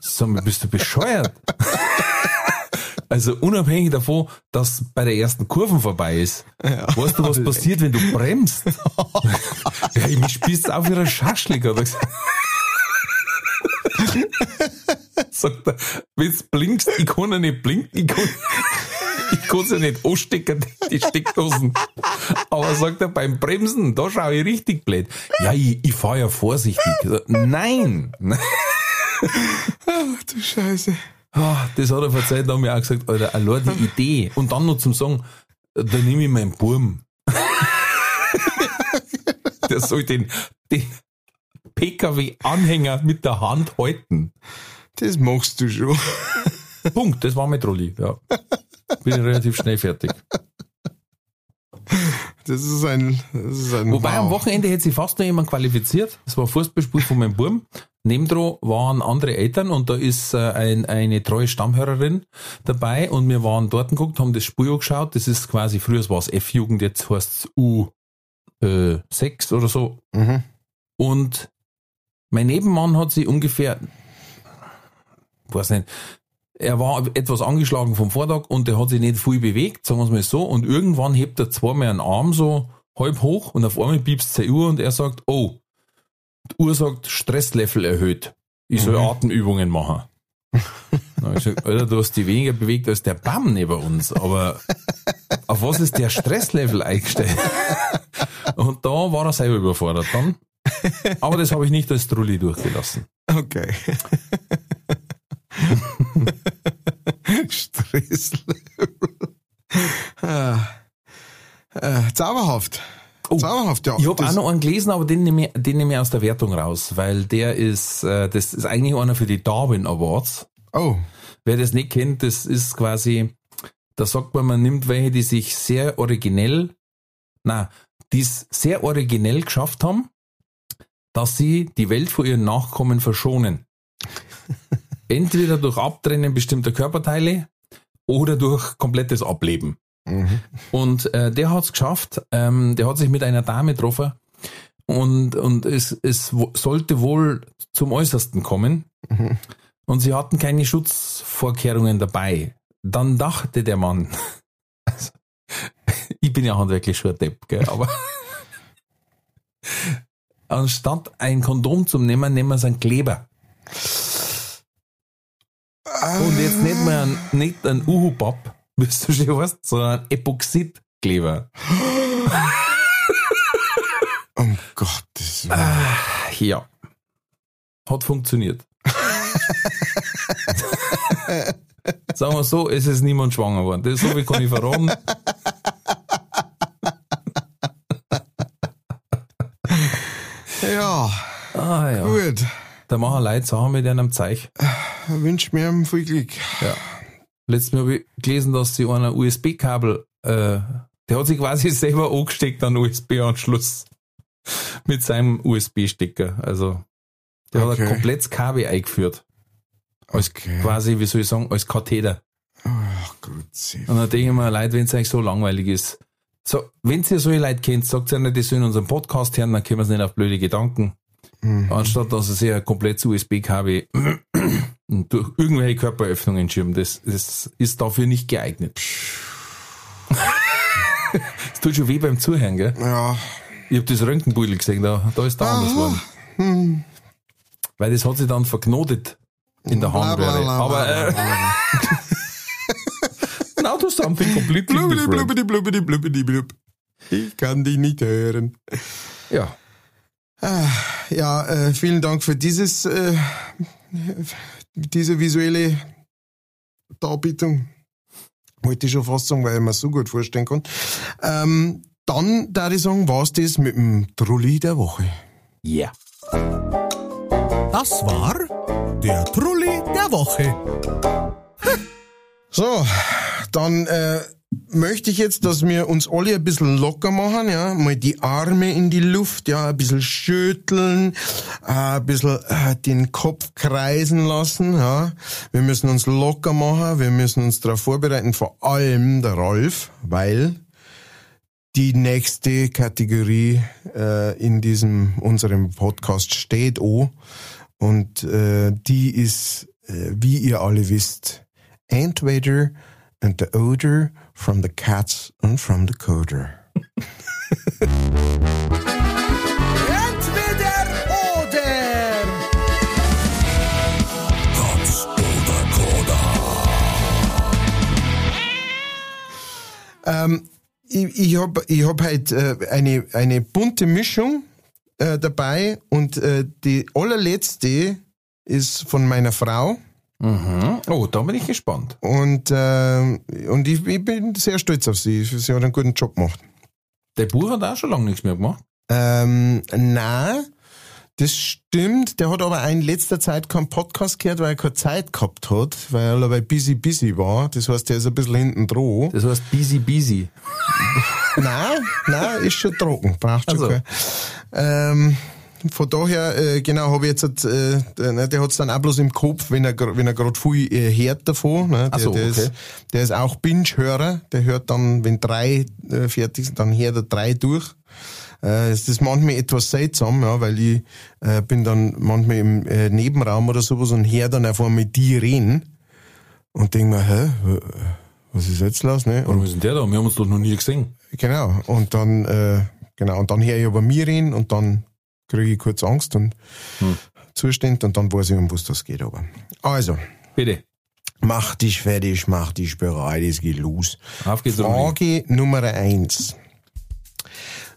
sag mal, bist du bescheuert? Also unabhängig davon, dass bei der ersten Kurve vorbei ist, weißt du, was passiert, wenn du bremst? ja, ich mich spießt auf wie ein Schaschlik, hat er gesagt. Sagt er, wenn du blinkst, ich kann ja nicht blinken, ich kann, ich kann ja nicht anstecken, die Steckdosen. Aber sagt er, beim Bremsen, da schaue ich richtig blöd. Ja, ich, ich fahre ja vorsichtig. Nein! Du Scheiße. Ah, das hat er vor Zeit lang mir auch gesagt, Alter, allein die Idee. Und dann noch zum Sagen, da nehme ich meinen Burm. Der soll den, den PKW-Anhänger mit der Hand halten. Das machst du schon. Punkt, das war mein Trolli, ja. Bin ich relativ schnell fertig. Das ist ein, das ist ein Wobei am wow. Wochenende hätte sich fast noch jemand qualifiziert. Das war ein Fußballspiel von meinem Burm. Nebendran waren andere Eltern und da ist äh, ein, eine treue Stammhörerin dabei und wir waren dort geguckt, haben das Spiel angeschaut. Das ist quasi, früher war es F-Jugend, jetzt heißt es U6 oder so. Mhm. Und mein Nebenmann hat sie ungefähr, weiß nicht, er war etwas angeschlagen vom Vortag und der hat sich nicht viel bewegt, sagen wir es mal so. Und irgendwann hebt er zweimal einen Arm so halb hoch und auf einmal piepst seine Uhr und er sagt, oh, die Uhr sagt Stresslevel erhöht. Ich soll Atemübungen machen. Dann ich gesagt, Alter, du hast dich weniger bewegt als der Bam neben uns, aber auf was ist der Stresslevel eingestellt? Und da war er selber überfordert dann. Aber das habe ich nicht als Trulli durchgelassen. Okay. Stresslevel. ah. äh, zauberhaft. zauberhaft, ja. Oh, Ich habe auch noch einen gelesen, aber den nehme ich, den nehme ich aus der Wertung raus, weil der ist, äh, das ist eigentlich einer für die Darwin Awards. Oh, Wer das nicht kennt, das ist quasi, da sagt man, man nimmt welche, die sich sehr originell, na, die es sehr originell geschafft haben, dass sie die Welt vor ihren Nachkommen verschonen. Entweder durch Abtrennen bestimmter Körperteile oder durch komplettes Ableben. Mhm. Und äh, der hat es geschafft, ähm, der hat sich mit einer Dame getroffen und, und es, es sollte wohl zum Äußersten kommen. Mhm. Und sie hatten keine Schutzvorkehrungen dabei. Dann dachte der Mann, also, ich bin ja handwerklich schon ein Depp, gell, aber anstatt ein Kondom zu nehmen, nehmen wir einen Kleber. Und jetzt nicht mehr ein, nicht ein Uhu-Pap, wie du schon weißt, sondern Epoxidkleber. um Gottes Willen. Ja. Hat funktioniert. Sagen wir so, es ist niemand schwanger geworden. Das so viel kann ich verraten. Ja, Ah ja. gut. Da machen Leute Sachen mit einem Zeich. Wünsch mir viel Glück. Ja. Letztes Mal habe ich gelesen, dass sie einer USB-Kabel, äh, der hat sich quasi selber angesteckt an USB-Anschluss. Mit seinem USB-Stecker. Also, der hat Okay. ein komplettes Kabel eingeführt. Als Okay. quasi, wie soll ich sagen, als Katheter. Ach Gott. Und dann denke ich mir, Leute, wenn es euch so langweilig ist, so, wenn ihr solche Leute kennt, sagt ihr nicht, die sollen unseren Podcast hören, dann kommen sie nicht auf blöde Gedanken. Mhm. Anstatt dass sie sich ein komplettes USB-Kabel durch irgendwelche Körperöffnungen schirmen. Das, das ist dafür nicht geeignet. Es tut schon weh beim Zuhören, gell? Ja, Ich habe das Röntgenbeutel gesehen, da, da ist da anders geworden. hm. Weil das hat sich dann verknotet in der Harnröhre. Aber äh, now to something completely Blubidi, different. blubidi, blubidi, blubidi, blub. Ich kann dich nicht hören. Ja. Ah, Ja, äh, vielen Dank für dieses, äh, diese visuelle Darbietung. Wollte ich schon fast sagen, weil ich mir so gut vorstellen kann. Ähm, dann, da ich sagen, war's das mit dem Trulli der Woche. Yeah. Das war der Trulli der Woche. So, dann äh, möchte ich jetzt, dass wir uns alle ein bisschen locker machen, ja, mal die Arme in die Luft, ja, ein bisschen schütteln, äh, ein bisschen äh, den Kopf kreisen lassen, ja. Wir müssen uns locker machen, wir müssen uns darauf vorbereiten, vor allem der Rolf, weil die nächste Kategorie äh, in diesem unserem Podcast steht oh und äh, die ist, wie ihr alle wisst, entweder and the odor from the cats and from the coder. Entweder oder. Ähm, ich ich habe ich hab halt äh, eine, eine bunte Mischung äh, dabei und äh, die allerletzte ist von meiner Frau. Mhm. Oh, da bin ich gespannt. Und, äh, und ich, ich bin sehr stolz auf sie. Sie hat einen guten Job gemacht. Der Buch hat auch schon lange nichts mehr gemacht. Ähm, na, das stimmt. Der hat aber in letzter Zeit keinen Podcast gehört, weil er keine Zeit gehabt hat, weil er bei busy busy war. Das heißt, der ist ein bisschen hinten dran. Das heißt busy busy. Nein, nein, ist schon trocken, braucht schon Also. kein. Ähm, von daher, äh, genau, habe ich jetzt, äh, der, ne, der hat's dann auch bloß im Kopf, wenn er, wenn er gerade viel äh, hört davon. Ne, der, so, der, okay. ist, der ist auch Binge-Hörer, der hört dann, wenn drei äh, fertig sind, dann hört er drei durch. Äh, es ist manchmal etwas seltsam, ja, weil ich äh, bin dann manchmal im äh, Nebenraum oder sowas und höre dann einfach mit die reden und denk mir, hä, was ist jetzt los, ne? Und Warum ist denn der da? Wir haben uns doch noch nie gesehen. Genau. Und dann, äh, genau, und dann höre ich aber mir reden und dann kriege ich kurz Angst und Zustand und dann weiß ich, um was das geht aber. Also, Bitte. mach dich fertig, mach dich bereit, es geht los. Auf geht's. Frage Nummer eins.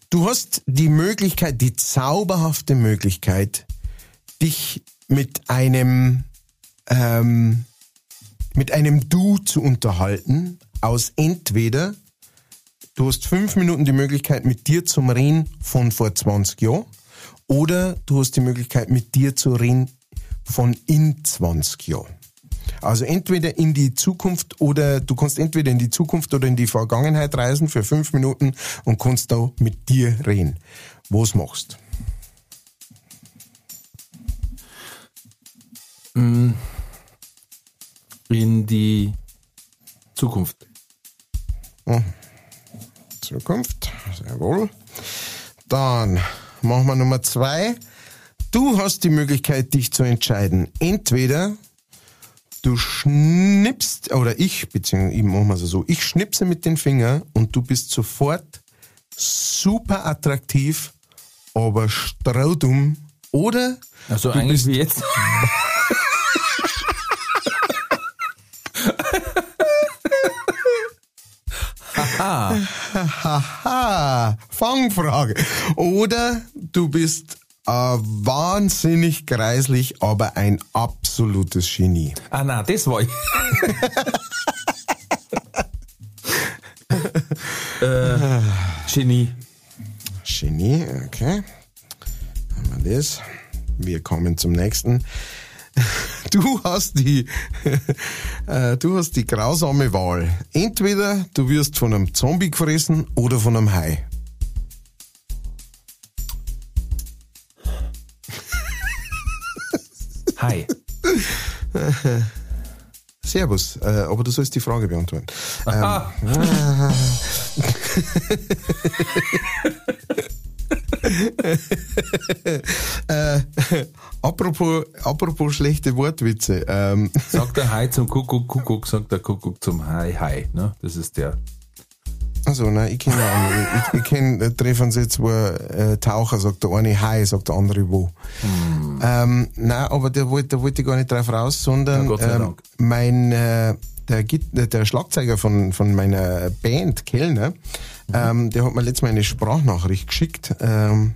Du hast die Möglichkeit, die zauberhafte Möglichkeit, dich mit einem, ähm, mit einem Du zu unterhalten, aus entweder du hast fünf Minuten die Möglichkeit, mit dir zu reden von vor 20 Jahren, oder du hast die Möglichkeit, mit dir zu reden von in 20 Jahren. Also entweder in die Zukunft oder du kannst entweder in die Zukunft oder in die Vergangenheit reisen für fünf Minuten und kannst da mit dir reden. Was machst? In die Zukunft. Zukunft, sehr wohl. Dann machen wir Nummer zwei. Du hast die Möglichkeit, dich zu entscheiden. Entweder du schnippst, oder ich, beziehungsweise ich mache mal so, ich schnipse mit den Fingern und du bist sofort super attraktiv, aber straudumm. Oder Also du eigentlich bist wie jetzt. Haha, Fangfrage. Oder du bist äh, wahnsinnig greislich, aber ein absolutes Genie. Ah, nein, das war ich. äh, Genie. Genie, okay. Haben wir das. Wir kommen zum nächsten. Du hast die, äh, du hast die grausame Wahl. Entweder du wirst von einem Zombie gefressen oder von einem Hai. Hi. Servus, äh, aber du sollst die Frage beantworten. Ähm, äh, apropos, apropos schlechte Wortwitze. Ähm, Sagt der Hai zum Kuckuck, Kuckuck, sagt der Kuckuck zum Hai, Hai. Ne? Das ist der. also, nein, ich kenne einen. Ich, ich kenne treffen sie zwei äh, Taucher, sagt der eine Hi, sagt der andere wo. Ähm, nein, aber der wollte, da wollte ich gar nicht drauf raus, sondern Ja, ähm, mein äh, der, äh, der Schlagzeuger von, von meiner Band, Kellner, ähm, der hat mir letztes Mal eine Sprachnachricht geschickt. Ähm,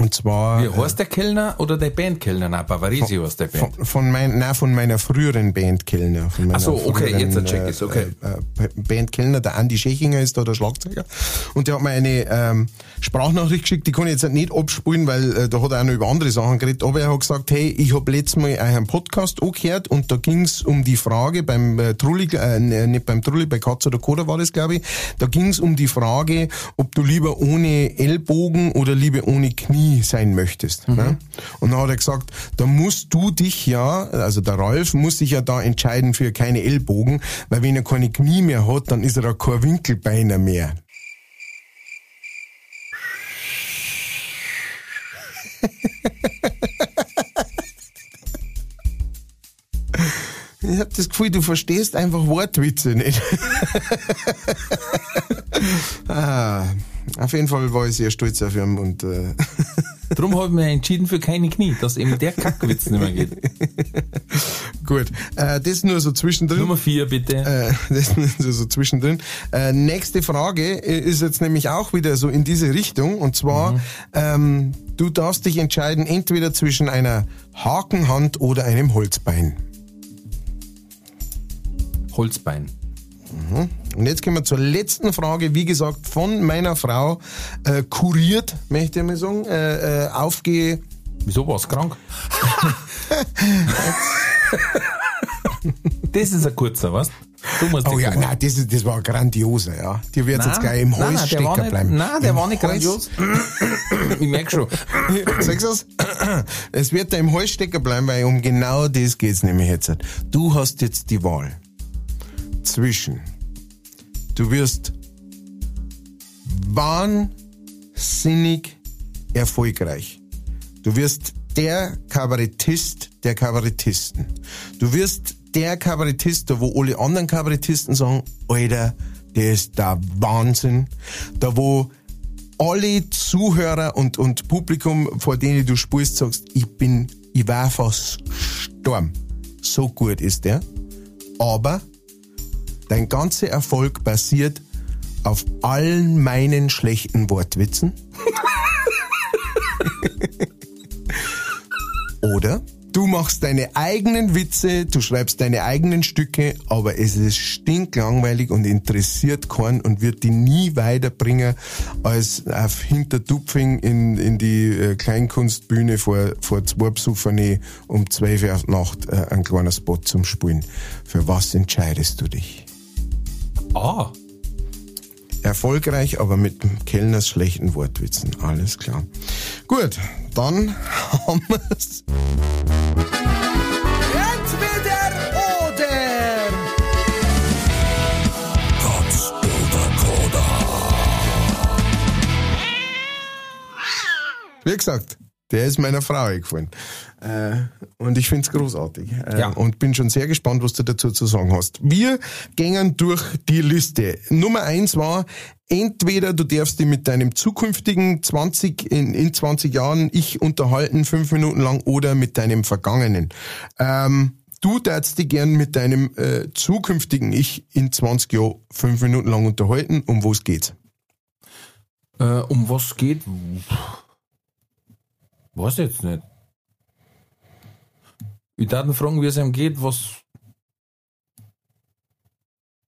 Und zwar Wie heißt der Kellner oder der Bandkellner? Nein, Bavarisi heißt der Band. von, von, mein, nein, von meiner früheren Band Kellner. Von meiner Ach so, okay, früheren, jetzt check ich's, okay. Äh, äh, Band Kellner, der Andi Schechinger ist da der Schlagzeuger. Und der hat mir eine ähm, Sprachnachricht geschickt, die kann ich jetzt nicht abspulen, weil äh, da hat er auch noch über andere Sachen geredet. Aber er hat gesagt, hey, ich habe letztes Mal euren Podcast angehört und da ging's um die Frage beim äh, Trulli, äh, nicht beim Trulli, bei Katz oder Koda war das, glaube ich, da ging's um die Frage, ob du lieber ohne Ellbogen oder lieber ohne Knie sein möchtest. Ne? Und dann hat er gesagt, da musst du dich ja, also der Ralf muss sich ja da entscheiden für keine Ellbogen, weil wenn er keine Knie mehr hat, dann ist er auch kein Winkelbeiner mehr. Ich hab das Gefühl, du verstehst einfach Wortwitze nicht. ah, auf jeden Fall war ich sehr stolz auf ihn und äh, Darum habe ich mich entschieden für keine Knie, dass eben der Kackwitz nicht mehr geht. gut. Äh, das nur so zwischendrin. Nummer vier, bitte. Äh, das ist so zwischendrin. Äh, nächste Frage ist jetzt nämlich auch wieder so in diese Richtung. Und zwar, ähm, du darfst dich entscheiden, entweder zwischen einer Hakenhand oder einem Holzbein. Holzbein. Und jetzt kommen wir zur letzten Frage, wie gesagt, von meiner Frau äh, kuriert, möchte ich mal sagen, äh, äh, aufge... Wieso warst du krank? das ist ein kurzer, was? Du musst Oh ja, nein, das, ist, das war grandioser, ja. Die wird jetzt gleich im nein, Hals nein, war nicht, bleiben. Nein, der Im war nicht Hals- grandios. ich merk schon. Sagst du's? Es wird da im Hals stecken bleiben, weil um genau das geht's nämlich jetzt. Du hast jetzt die Wahl zwischen, du wirst wahnsinnig erfolgreich. Du wirst der Kabarettist der Kabarettisten. Du wirst der Kabarettist, da wo alle anderen Kabarettisten sagen, Alter, der ist der Wahnsinn. Da wo alle Zuhörer und, und Publikum, vor denen du spielst, sagst, ich bin, ich war fast gestorben. So gut ist der. Aber dein ganzer Erfolg basiert auf allen meinen schlechten Wortwitzen. Oder du machst deine eigenen Witze, du schreibst deine eigenen Stücke, aber es ist stinklangweilig und interessiert keinen und wird die nie weiterbringen, als auf Hintertupfing in, in die äh, Kleinkunstbühne vor, vor zwei Besuchern um 12 Uhr auf Nacht äh, ein kleiner Spot zum Spielen. Für was entscheidest du dich? Ah, Erfolgreich, aber mit dem Kellners schlechten Wortwitzen. Alles klar. Gut, dann haben wir's. Entweder oder. Katz oder Koda. Wie gesagt, der ist meiner Frau eingefallen. Äh, und ich find's großartig. Äh, Ja. Und bin schon sehr gespannt, was du dazu zu sagen hast. Wir gingen durch die Liste. Nummer eins war, entweder du darfst dich mit deinem zukünftigen 20, in, in 20 Jahren ich unterhalten, fünf Minuten lang, oder mit deinem vergangenen. Ähm, du darfst dich gern mit deinem äh, zukünftigen Ich in 20 Jahren fünf Minuten lang unterhalten. Um was geht's? äh, um was geht? Weiß jetzt nicht. Ich darf ihn fragen, wie es ihm geht, was,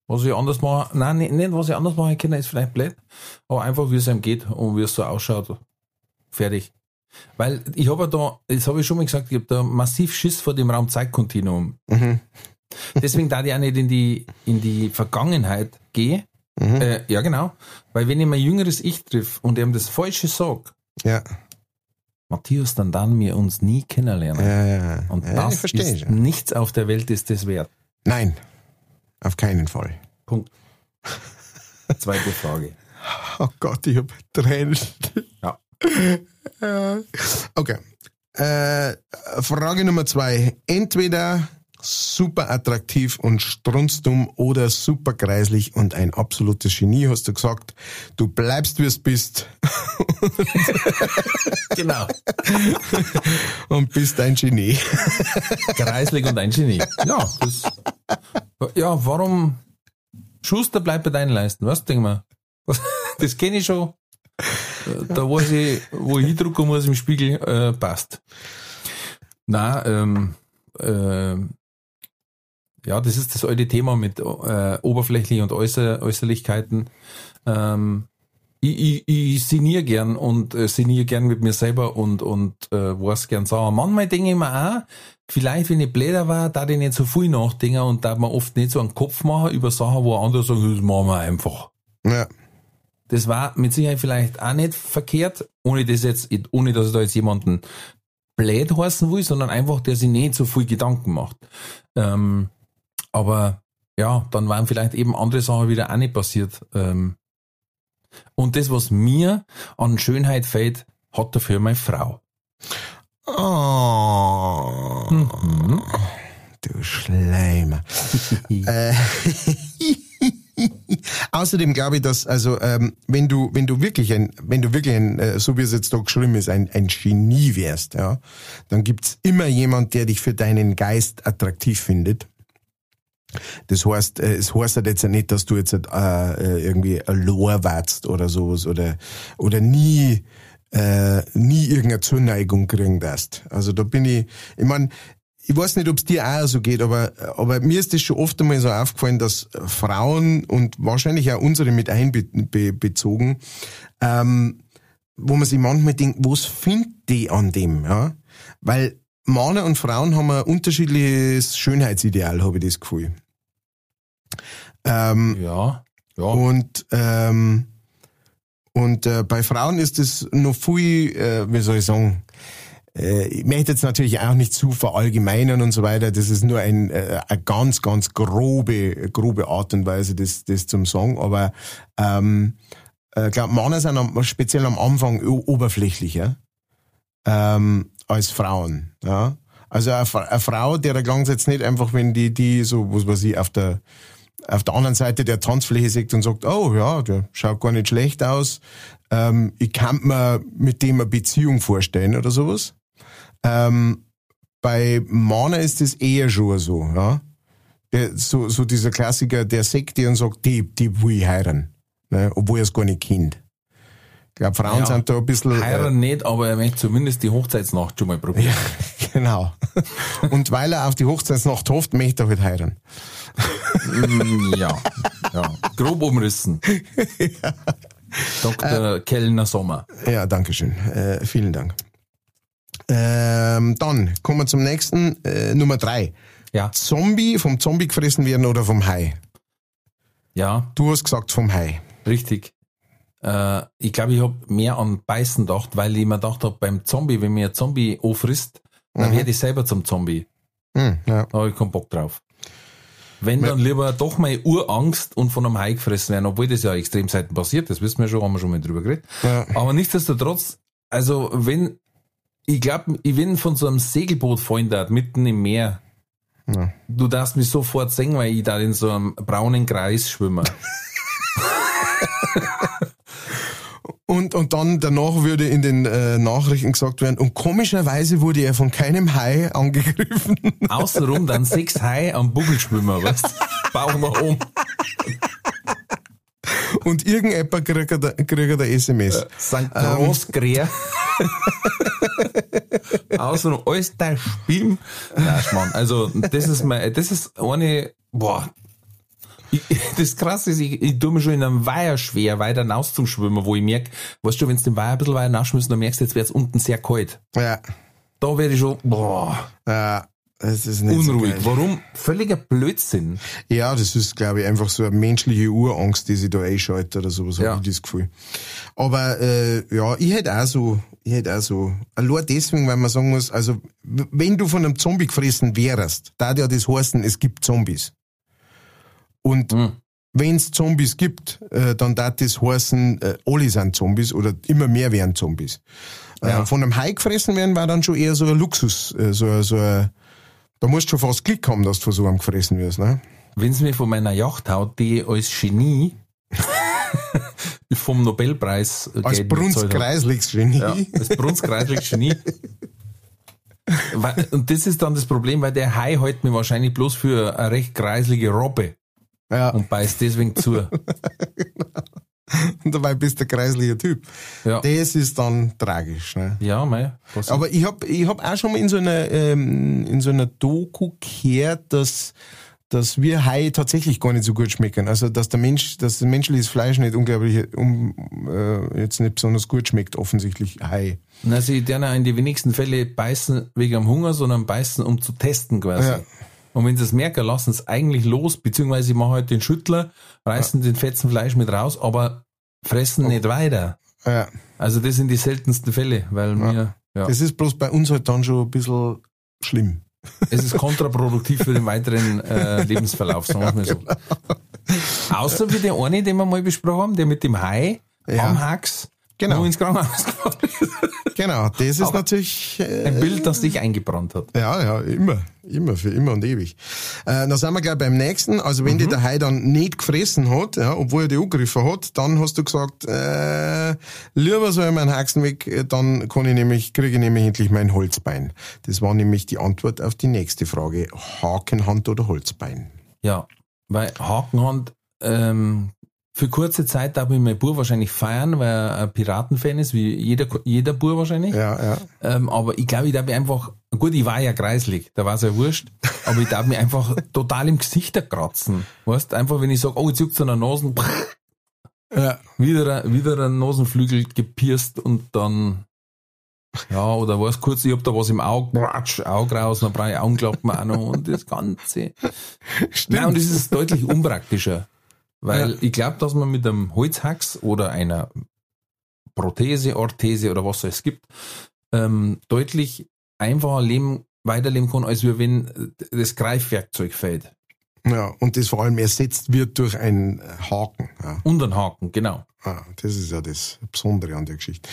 was ich anders mache. Nein, nicht, nicht was ich anders machen kann, ist vielleicht blöd, aber einfach, wie es ihm geht und wie es so ausschaut. Fertig. Weil ich habe ja da, das habe ich schon mal gesagt, ich habe da massiv Schiss vor dem Raum-Zeit-Kontinuum. Deswegen da ich auch nicht in die, in die Vergangenheit gehe. Äh, ja, genau. Weil wenn ich mein jüngeres Ich triff und ihm das Falsche sag, Ja, Matthias, dann dann wir uns nie kennenlernen. ja, ja. Und ja, ich das verstehe ist nichts auf der Welt ist das wert. Nein, auf keinen Fall. Punkt. Zweite Frage. Oh Gott, ich hab Tränen. Ja. Okay. Äh, Frage Nummer zwei. Entweder super attraktiv und strunzdumm oder super kreislich und ein absolutes Genie, hast du gesagt. Du bleibst, wie es bist Genau. und bist ein Genie. Kreislig und ein Genie. Ja, das, ja, warum? Schuster bleibt bei deinen Leisten, was denk mal? Das kenne ich schon. Da weiß ich, wo ich hindrucken muss im Spiegel, äh, passt. Na, ähm, äh, ja, das ist das alte Thema mit äh, oberflächlich und Äußer Äußerlichkeiten. Ähm, ich, ich, ich sinniere gern und äh, sinniere gern mit mir selber und, und äh, weiß gern sagen. Manchmal denke ich mir auch, vielleicht wenn ich bläder war, da ich nicht so viel nachdenken und da man oft nicht so einen Kopf machen über Sachen, wo andere sagen, das machen wir einfach. Ja. Das war mit Sicherheit vielleicht auch nicht verkehrt, ohne das jetzt, ohne dass ich da jetzt jemanden blöd heißen will, sondern einfach, der sich nicht so viel Gedanken macht. Ähm, aber ja, dann waren vielleicht eben andere Sachen wieder auch nicht passiert. Ähm, und das, was mir an Schönheit fehlt, hat dafür meine Frau. Oh, Mhm. du Schleimer. äh, Außerdem glaube ich, dass, also, ähm, wenn du, wenn du wirklich ein, wenn du wirklich ein, äh, so wie es jetzt da geschrieben ist, ein, ein Genie wärst, ja, dann gibt's immer jemand, der dich für deinen Geist attraktiv findet. Das heißt, äh, es heißt halt jetzt ja nicht, dass du jetzt äh, äh, irgendwie Lohr warst oder sowas oder, oder nie, äh, nie irgendeine Zuneigung kriegen wirst. Also da bin ich, ich mein, ich weiß nicht, ob es dir auch so geht, aber, aber mir ist das schon oft einmal so aufgefallen, dass Frauen und wahrscheinlich auch unsere mit einbezogen, ähm, wo man sich manchmal denkt, was findet die an dem, ja? Weil Männer und Frauen haben ein unterschiedliches Schönheitsideal, habe ich das Gefühl. Ähm, Ja, ja. und ähm, und äh, bei Frauen ist es noch viel, äh, wie soll ich sagen, äh, ich möchte jetzt natürlich auch nicht zu verallgemeinern und so weiter. Das ist nur ein, äh, eine ganz, ganz grobe, grobe Art und Weise, das, das zum sagen. Aber ähm, äh, glaub, Männer sind am, speziell am Anfang oberflächlicher ähm, als Frauen. Ja? Also eine, eine Frau, der klang jetzt nicht einfach, wenn die, die so, was weiß ich, auf der auf der anderen Seite der Tanzfläche sieht und sagt, oh ja, der schaut gar nicht schlecht aus. Ähm, ich kann mir mit dem eine Beziehung vorstellen oder sowas. Ähm, bei Mana ist es eher schon so, ja. Der, so, so dieser Klassiker, der sagt dir und sagt, die, die will ich heiraten. Ne, obwohl er es gar nicht kennt. Ich glaube, Frauen Ja, sind da ein bisschen. äh, Heiraten nicht, aber er möchte zumindest die Hochzeitsnacht schon mal probieren. Genau. Und weil er auf die Hochzeitsnacht hofft, möchte er halt heiraten. Mm, ja, ja. Grob umrissen. Dr. Kellner Sommer. Ja, danke schön. Äh, vielen Dank. Ähm, dann kommen wir zum nächsten, äh, Nummer drei. Ja, Zombie, vom Zombie gefressen werden oder vom Hai? ja, Du hast gesagt vom Hai. richtig. Äh, ich glaube, ich habe mehr an Beißen gedacht, weil ich mir gedacht habe, beim Zombie, wenn mir ein Zombie auffrisst, dann Mhm. werde ich selber zum Zombie. Hm, ja. Da habe ich keinen Bock drauf. Wenn dann lieber doch mal Urangst und von einem Hai gefressen werden, obwohl das ja extrem selten passiert, das wissen wir schon, haben wir schon mal drüber geredet. Ja. Aber nichtsdestotrotz, also wenn, ich glaube, ich bin von so einem Segelboot fallen da, mitten im Meer. Ja. Du darfst mich sofort sehen, weil ich da in so einem braunen Kreis schwimme. Und, und dann danach würde in den äh, Nachrichten gesagt werden, und komischerweise wurde er von keinem Hai angegriffen. Außenrum dann sechs Hai am Buckelschwimmer, weißt du? Bauch nach oben. Und irgendjemand kriegt er, kriegt er SMS. St. Großgräer. Außenrum alles der Spiel. Nein, Schmarrn. Also, das ist mein, das ist eine, boah. Ich, das krasse ist, ich, ich tue mir schon in einem Weiher schwer, weiter hinauszuschwimmen, wo ich merke, weißt du, wenn du den Weiher ein bisschen weiter nachschmissst, dann merkst du, jetzt wird's unten sehr kalt. Ja. Da werde ich schon, boah, Ja, das ist nicht so unruhig. geil. Warum? Völliger Blödsinn. Ja, das ist, glaube ich, einfach so eine menschliche Urangst, die sich da einschaltet oder sowas, Ja. habe ich das Gefühl. Aber äh, ja, ich hätte auch so, ich hätte auch so, allein deswegen, weil man sagen muss, also wenn du von einem Zombie gefressen wärst, da ja das heißen, es gibt Zombies. Und Hm. wenn es Zombies gibt, äh, dann darf das heißen, äh, alle sind Zombies oder immer mehr werden Zombies. Ja. Äh, von einem Hai gefressen werden war dann schon eher so ein Luxus, äh, so, so ein, da musst du schon fast Glück haben, dass du von so einem gefressen wirst, ne? Wenn es mir von meiner Yacht haut, die als Genie vom Nobelpreis Als Geld Bruns bezahlt hab. Kreislingsgenie. Ja, das Brunskreislich Genie. Und das ist dann das Problem, weil der Hai hält mir wahrscheinlich bloß für eine recht kreislige Robbe Ja. und beißt deswegen zu. und dabei bist du ein kreislicher Typ. Ja. Das ist dann tragisch. Ne? Ja, mei. Aber ich hab ich hab auch schon mal in so einer, ähm, in so einer Doku gehört, dass, dass wir Hai tatsächlich gar nicht so gut schmecken. Also, dass der Mensch, dass das menschliches Fleisch nicht unglaublich, um, äh, jetzt nicht besonders gut schmeckt, offensichtlich Hai. Na, sie ja in die wenigsten Fälle beißen wegen am Hunger, sondern beißen, um zu testen quasi. Ja. Und wenn sie es merken, lassen es eigentlich los, beziehungsweise sie machen halt den Schüttler, reißen den fetzen Fleisch mit raus, aber fressen nicht weiter. Ja. Also das sind die seltensten Fälle, weil mir, ja, Das ist bloß bei uns halt dann schon ein bisschen schlimm. es ist kontraproduktiv für den weiteren äh, Lebensverlauf, sagen wir mal so. genau. Außer wie der eine, den wir mal besprochen haben, der mit dem Hai Ja. am Hax Genau. wo ins Krankenhaus gefahren ist. Genau, das ist natürlich äh, Ein Bild, das dich eingebrannt hat. Ja, ja, immer. Immer, für immer und ewig. Äh, dann sind wir gleich beim nächsten. Also wenn dir der Hai dann nicht gefressen hat, ja, obwohl er dich angegriffen hat, dann hast du gesagt, äh, lieber soll ich meinen Haxen weg, äh, dann kann ich nämlich, kriege ich nämlich endlich mein Holzbein. Das war nämlich die Antwort auf die nächste Frage. Hakenhand oder Holzbein? Ja, weil Hakenhand, ähm, für kurze Zeit darf ich mein Bur wahrscheinlich feiern, weil er ein Piratenfan ist, wie jeder, jeder Bur wahrscheinlich. Ja, ja. Ähm, aber ich glaube, ich darf mich einfach, gut, ich war ja kreislig, da war es ja wurscht, aber ich darf mich einfach total im Gesicht kratzen. Weißt, einfach wenn ich sage, oh, jetzt juckt's an der Nase, Ja. wieder, ein- wieder ein Nasenflügel gepierst und dann, ja, oder was kurz, ich hab da was im Auge, bratsch, Auge raus, dann brauche ich Augenklappen auch noch und das Ganze. Nein, und das ist deutlich unpraktischer. Weil Ja. ich glaube, dass man mit einem Holzhax oder einer Prothese, Orthese oder was es gibt, ähm, deutlich einfacher leben, weiterleben kann, als wenn das Greifwerkzeug fällt. Ja, und das vor allem ersetzt wird durch einen Haken. Ja. Und ein Haken, genau. Ah, das ist ja das Besondere an der Geschichte.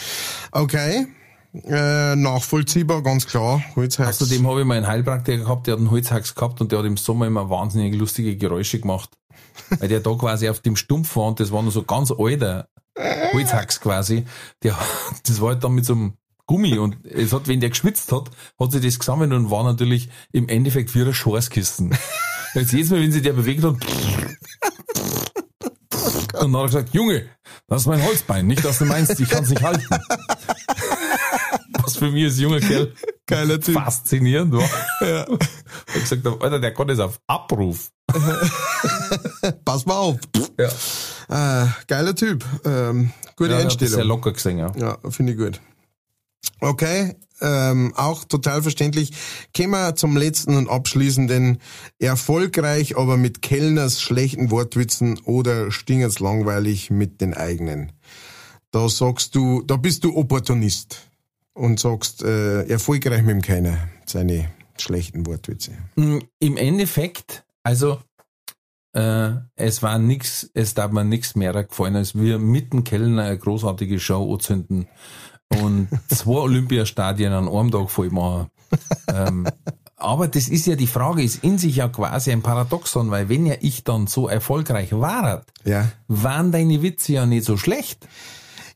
Okay, äh, nachvollziehbar, ganz klar. Holzhax. Außerdem habe ich mal einen Heilpraktiker gehabt, der hat einen Holzhax gehabt und der hat im Sommer immer wahnsinnig lustige Geräusche gemacht. Weil der da quasi auf dem Stumpf war und das war noch so ganz alter Holzhax quasi. Der, das war halt dann mit so einem Gummi und es hat, wenn der geschwitzt hat, hat sich das gesammelt und war natürlich im Endeffekt wie eine Schorskisten. Jetzt jedes Mal, wenn sich der bewegt hat, und dann hat er gesagt, Junge, das ist mein Holzbein, nicht, dass du meinst, ich kann es nicht halten. Was für mich als junger Kerl Geiler Typ. faszinierend war. Ja. Ich gesagt habe, Alter, der kann das auf Abruf. Pass mal auf. Ja. Äh, geiler Typ. Ähm, gute Ja, das sehr Einstellung. locker gesehen, ja. Ja, finde ich gut. Okay, ähm, auch total verständlich. Kommen wir zum letzten und abschließenden. Erfolgreich, aber mit Kellners schlechten Wortwitzen oder stingert's langweilig mit den eigenen. Da sagst du, da bist du Opportunist und sagst, äh, erfolgreich mit dem Keiner, seine schlechten Wortwitze. Mm, Im Endeffekt, also äh, es war nix, es darf mir nichts mehr gefallen, als wir mit dem Kellner eine großartige Show anzünden und zwei Olympiastadien an einem Tag voll machen. ähm, aber das ist ja die Frage, ist in sich ja quasi ein Paradoxon, weil wenn ja ich dann so erfolgreich war, Ja. waren deine Witze ja nicht so schlecht.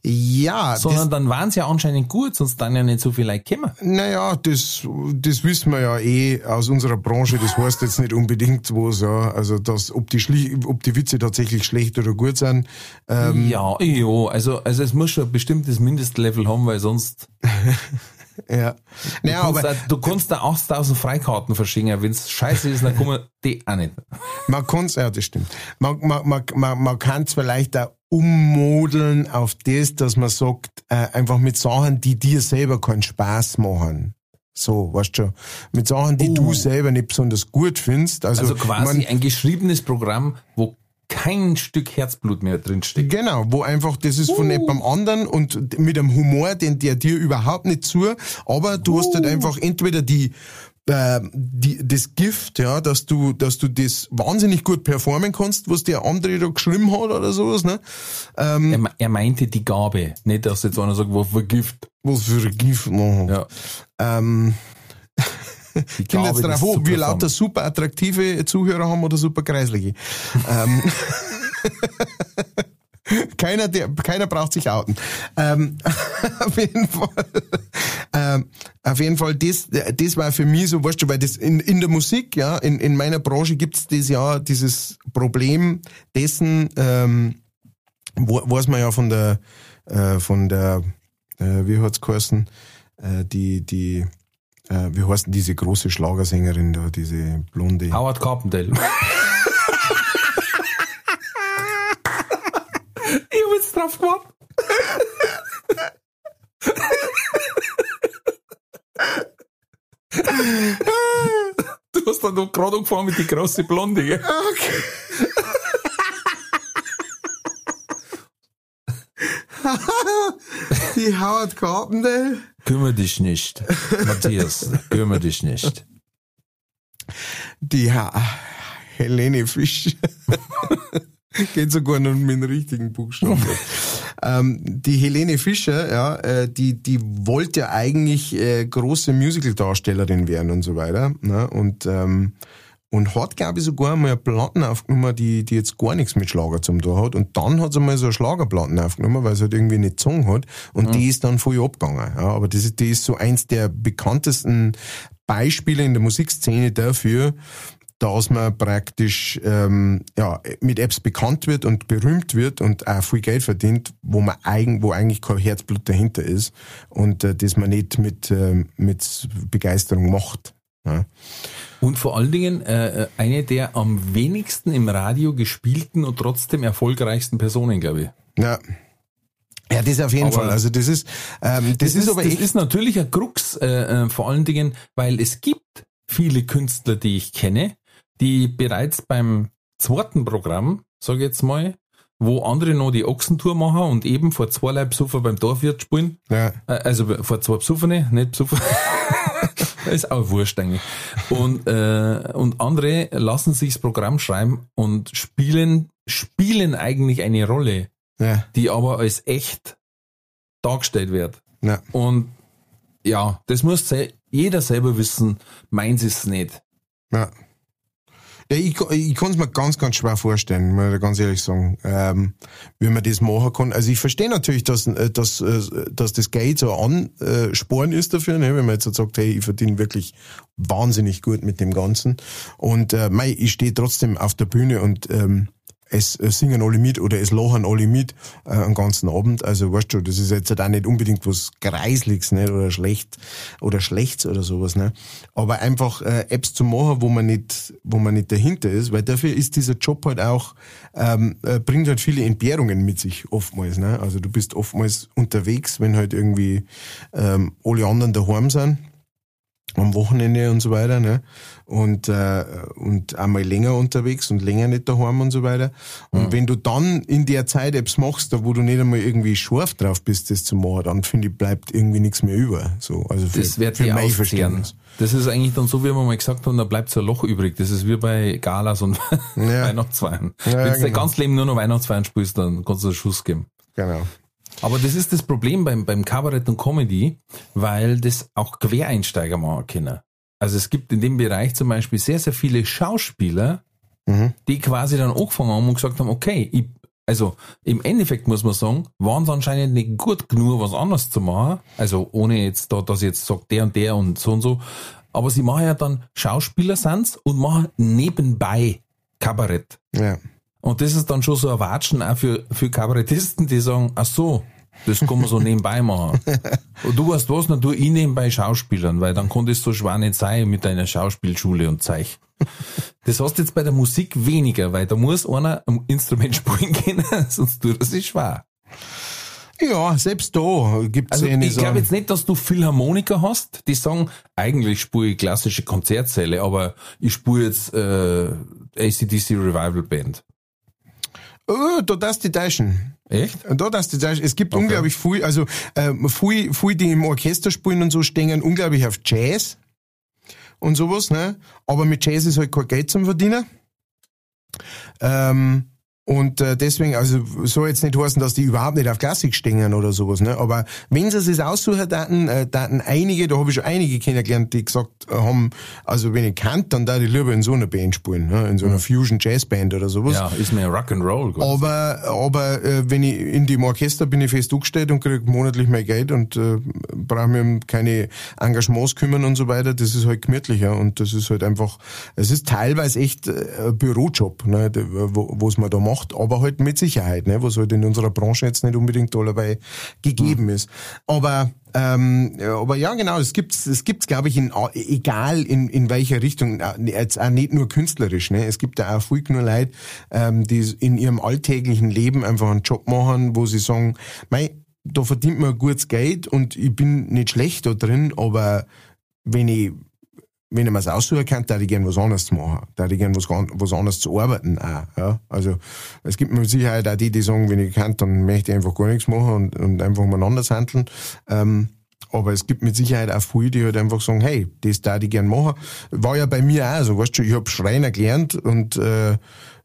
Ja, sondern dann waren sie ja anscheinend gut, sonst dann ja nicht so viel Leute kommen. Naja, das, das wissen wir ja eh aus unserer Branche. Das heißt jetzt nicht unbedingt was, ja. Also, dass, ob die, schli ob die Witze tatsächlich schlecht oder gut sind. Ähm, Ja, ja, also, also es muss schon ein bestimmtes Mindestlevel haben, weil sonst ja. Naja, kannst aber da, du kannst da 8000 Freikarten verschicken. Wenn's scheiße ist, dann kommen die auch nicht. man kann's, ja, das stimmt. Man, man, man, man, man kann es vielleicht auch ummodeln auf das, dass man sagt, äh, einfach mit Sachen, die dir selber keinen Spaß machen. So, weißt du schon. Mit Sachen, die du selber nicht besonders gut findest. Also, Also quasi man, ein geschriebenes Programm, wo kein Stück Herzblut mehr drinsteckt. Genau, wo einfach, das ist von jemandem anderen und mit einem Humor, den der dir überhaupt nicht zu, aber du hast halt einfach entweder die, äh, die, das Gift, ja, dass du, dass du das wahnsinnig gut performen kannst, was der andere da geschrieben hat oder sowas, ne? Er, me- er meinte die Gabe, nicht, dass jetzt einer sagt, was für Gift. Was für Gift, ne? Ja, Ähm, die kommt jetzt drauf an, ob wir lauter super attraktive Zuhörer haben oder super kreislige. ähm, keiner, der, keiner braucht sich outen. Ähm, auf jeden Fall, ähm, auf jeden Fall, das, das war für mich so, weißt du, weil das in, in der Musik, ja, in, in meiner Branche gibt's das ja, dieses Problem dessen, ähm, wo, weiß man ja von der, äh, von der, äh, wie hat's geheißen, äh, die, die, äh, wie heißt denn diese große Schlagersängerin da, diese blonde? Howard Carpendale. ich hab jetzt drauf gewartet. Du hast dann noch gerade angefangen mit die große Blonde, gell? Die Howard Carpendale? Kümmer dich nicht. Matthias, kümmer dich nicht. Die ha Helene Fisch. Geht sogar noch mit dem richtigen Buchstaben. ähm, die Helene Fischer, ja, äh, die, die wollte ja eigentlich äh, große Musical-Darstellerin werden und so weiter. Ne? Und, ähm, und hat, glaube ich, sogar mal eine Platten aufgenommen, die, die jetzt gar nichts mit Schlager zum tun hat. Und dann hat sie mal so eine Schlagerplatten aufgenommen, weil sie halt irgendwie nicht gesungen hat. Und die ist dann voll abgegangen. Ja, aber das ist, die ist so eins der bekanntesten Beispiele in der Musikszene dafür, dass man praktisch ähm, ja, mit Apps bekannt wird und berühmt wird und auch viel Geld verdient, wo man eigen, wo eigentlich kein Herzblut dahinter ist und äh, das man nicht mit, äh, mit Begeisterung macht. Ja. Und vor allen Dingen äh, eine der am wenigsten im Radio gespielten und trotzdem erfolgreichsten Personen, glaube ich. Ja. Ja, das auf jeden Aber Fall. Also das ist, ähm, das, ist, aber das ist natürlich ein Krux, äh, äh, vor allen Dingen, weil es gibt viele Künstler, die ich kenne, die bereits beim zweiten Programm, sage ich jetzt mal, wo andere noch die Ochsentour machen und eben vor zwei Besucher beim Dorfwirt spielen, ja, äh, also vor zwei Besuffene, nicht Besucher. ist auch wurscht eigentlich. Und, äh, und andere lassen sich das Programm schreiben und spielen, spielen eigentlich eine Rolle, ja, die aber als echt dargestellt wird. ja. Und ja, das muss jeder selber wissen, meins ist es nicht. Ja. Ja, ich, ich kann es mir ganz, ganz schwer vorstellen, muss ich ganz ehrlich sagen, ähm, wie man das machen kann. Also ich verstehe natürlich, dass, äh, dass, äh, dass das Geld so ansporn ist dafür, ne? wenn man jetzt sagt, hey, ich verdiene wirklich wahnsinnig gut mit dem Ganzen. Und äh, mei, ich stehe trotzdem auf der Bühne und ähm, es äh, singen alle mit oder es lachen alle mit äh, einen ganzen Abend. Also weißt du, das ist jetzt halt auch nicht unbedingt was Greisliges nicht? oder schlecht oder schlechts oder sowas. Ne? Aber einfach äh, Apps zu machen, wo man nicht, wo man nicht dahinter ist, weil dafür ist dieser Job halt auch ähm, äh, bringt halt viele Entbehrungen mit sich oftmals. Ne? Also du bist oftmals unterwegs, wenn halt irgendwie ähm, alle anderen daheim sind am Wochenende und so weiter, ne? Und, äh, und einmal länger unterwegs und länger nicht daheim und so weiter. Und wenn du dann in der Zeit Apps machst, da wo du nicht einmal irgendwie scharf drauf bist, das zu machen, dann finde ich, bleibt irgendwie nichts mehr über. So, also für, Das wird für mein. Verständnis. Das ist eigentlich dann so, wie wir mal gesagt haben, da bleibt so ein Loch übrig. Das ist wie bei Galas und Ja. Weihnachtsfeiern. Ja, Wenn du dein genau. ganzes Leben nur noch Weihnachtsfeiern spielst, dann kannst du einen Schuss geben. Genau. Aber das ist das Problem beim, beim Kabarett und Comedy, weil das auch Quereinsteiger machen können. Also es gibt in dem Bereich zum Beispiel sehr, sehr viele Schauspieler, Mhm. die quasi dann angefangen haben und gesagt haben, okay, ich, also im Endeffekt muss man sagen, waren sie anscheinend nicht gut genug, was anderes zu machen. Also ohne jetzt da, dass ich jetzt sagt, der und der und so und so. Aber sie machen ja dann Schauspieler sind's und machen nebenbei Kabarett. Ja. Und das ist dann schon so ein Watschen auch für, für Kabarettisten, die sagen, ach so, das kann man so nebenbei machen. Und du weißt was, dann tu ich nebenbei Schauspielern, weil dann konnte es so schwer nicht sein mit deiner Schauspielschule und Zeich. Das hast du jetzt bei der Musik weniger, weil da muss einer am Instrument spielen können, sonst tut es sich schwer. Ja, selbst da gibt's Also eine ich glaube jetzt nicht, dass du Philharmoniker hast, die sagen, eigentlich spiele ich klassische Konzertsäle, aber ich spiele jetzt äh, ACDC Revival Band. Oh, da darfst du die täuschen. Echt? Da darfst du die täuschen. Es gibt unglaublich viel, also äh, viel, viel, die im Orchester spielen und so, stehen unglaublich auf Jazz und sowas, ne? Aber mit Jazz ist halt kein Geld zum Verdienen. Ähm, und äh, deswegen, also soll jetzt nicht heißen, dass die überhaupt nicht auf Klassik stehen oder sowas, ne? Aber wenn sie es aussuchen, dann, äh, dann einige, da habe ich schon einige kennengelernt, die gesagt haben, also wenn ich kann, dann da ich lieber in so einer Band spielen, ne? in so einer Fusion Jazz Band oder sowas. Ja, ist mir Rock'n'Roll. Aber, aber äh, wenn ich in dem Orchester bin ich fest angestellt und krieg monatlich mein Geld und äh, brauche um keine Engagements kümmern und so weiter. Das ist halt gemütlicher und das ist halt einfach, es ist teilweise echt äh, ein Bürojob, ne, wo, was man da macht, aber halt mit Sicherheit, ne, was halt in unserer Branche jetzt nicht unbedingt dabei gegeben ist. Aber ähm, ja, aber ja, genau, es gibt's, es gibt's, glaube ich, in, egal in, in welcher Richtung, jetzt auch nicht nur künstlerisch, ne? Es gibt da auch viel nur Leute, ähm, die in ihrem alltäglichen Leben einfach einen Job machen, wo sie sagen, mei, da verdient man gutes Geld und ich bin nicht schlecht da drin, aber wenn ich wenn ich mir's aussuchen kann, da ich gern was anderes machen. Da ich gern was, was anderes zu arbeiten auch, ja. Also, es gibt mit Sicherheit auch die, die sagen, wenn ich kann, dann möchte ich einfach gar nichts machen und, und einfach umeinander handeln. Ähm, aber es gibt mit Sicherheit auch viele, die halt einfach sagen, hey, das da ich gern machen. War ja bei mir auch so, weißt du, ich hab Schreiner gelernt und, äh,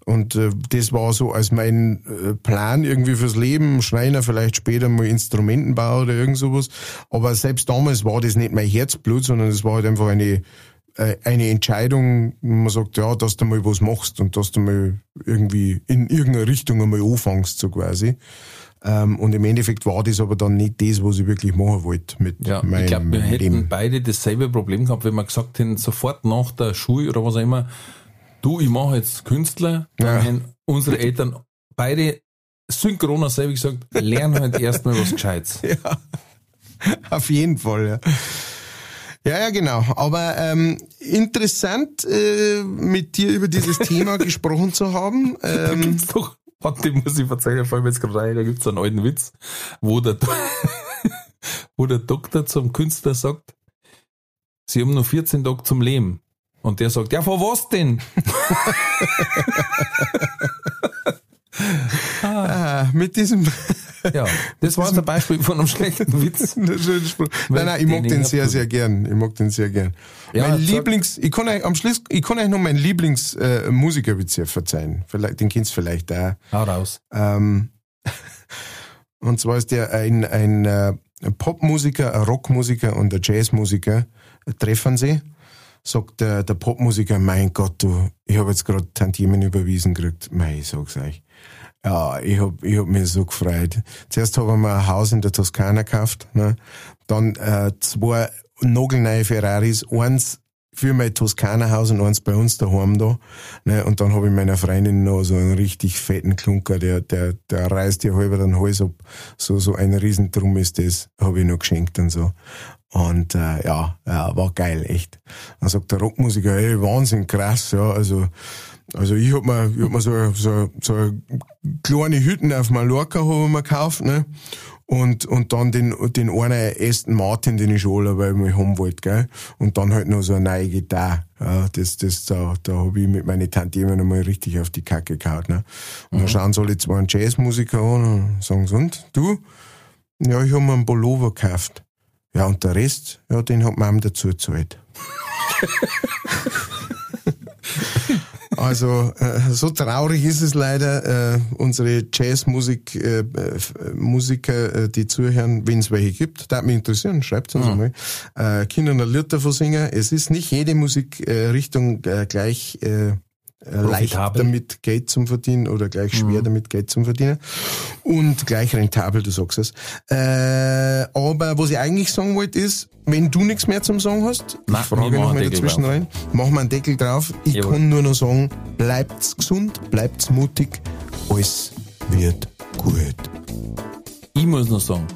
und äh, das war so als mein äh, Plan irgendwie fürs Leben, Schreiner, vielleicht später mal Instrumentenbau oder irgend sowas. Aber selbst damals war das nicht mein Herzblut, sondern es war halt einfach eine, eine Entscheidung, wo man sagt, ja, dass du mal was machst und dass du mal irgendwie in irgendeiner Richtung einmal anfängst, so quasi. Ähm, und im Endeffekt war das aber dann nicht das, was ich wirklich machen wollte mit ja, meinem Ich glaube, wir hätten Leben. beide dasselbe Problem gehabt, wenn wir gesagt hätten, sofort nach der Schule oder was auch immer, du, ich mache jetzt Künstler, dann Ja. haben unsere Eltern beide synchron dasselbe gesagt, lern halt erstmal was Gescheites. Ja, auf jeden Fall, ja. Ja, ja, genau. Aber ähm, interessant, äh, mit dir über dieses Thema gesprochen zu haben. Da Ähm, gibt's doch, warte, den muss ich verzeihen, vor allem jetzt gerade rein, da gibt's einen alten Witz, wo der, wo der Doktor zum Künstler sagt, sie haben nur 14 Tage zum Leben. Und der sagt, ja, vor was denn? ah, mit diesem Ja, das war jetzt ein Beispiel von einem schlechten Witz. Nein, nein, ich mag den sehr, sehr gern. Ich mag den sehr gern. Ja, mein Lieblings, ich kann euch am Schluss, ich kann euch noch meinen Lieblingsmusikerwitz äh, verzeihen. Vielleicht, den kennst du vielleicht auch. Hau raus. Ähm, und zwar ist der ein, ein, äh, ein Popmusiker, ein Rockmusiker und ein Jazzmusiker äh, treffen sie. Sagt der, der Popmusiker, mein Gott, du, ich habe jetzt gerade Tantiemen überwiesen gekriegt. Mei, ich sag's euch. Ja, ich hab, ich hab mich so gefreut. Zuerst haben wir ein Haus in der Toskana gekauft, ne? dann äh, zwei nagelneue Ferraris, eins für mein Toskana-Haus und eins bei uns daheim da. Ne? Und dann habe ich meiner Freundin noch so einen richtig fetten Klunker, der, der, der reißt dir halber den Hals ab. So, so ein Riesendrum ist das, habe ich noch geschenkt und so. Und äh, ja, ja, war geil, echt. Dann sagt der Rockmusiker, ey, Wahnsinn, krass, ja, also also ich hab mir, ich hab mir so, so, so eine kleine Hütten auf Mallorca hab ich mir gekauft, ne? Und, und dann den, den einen Aston Martin, den ich schon alle, weil ich mich haben wollte, gell? Und dann halt noch so eine neue Gitarre. Ja, das, das, da, da hab ich mit meinen Tante immer noch mal richtig auf die Kacke gehauen, ne? Und dann schauen sie alle zwei einen Jazzmusiker an und sagen sie, und, du? Ja, ich hab mir einen Pullover gekauft. Ja, und der Rest, ja, den hat Mom dazu gezahlt. Also äh, so traurig ist es leider. Äh, unsere Jazzmusik äh, äh, Musiker, äh, die zuhören, wenn es welche gibt, da mich interessieren, schreibt uns einmal. Äh, Kinder ein Lied davon singen. Es ist nicht jede Musikrichtung äh, äh, gleich äh, leicht damit Geld zum Verdienen oder gleich schwer damit Geld zum Verdienen und gleich rentabel, du sagst es. Äh, aber was ich eigentlich sagen wollte ist, wenn du nichts mehr zum Sagen hast, Na, ich frage wir machen noch mal einen Deckel dazwischen drauf. rein, machen wir einen Deckel drauf. Ich Jawohl. kann nur noch sagen, bleibt's gesund, bleibt's mutig, alles wird gut. Ich muss noch sagen,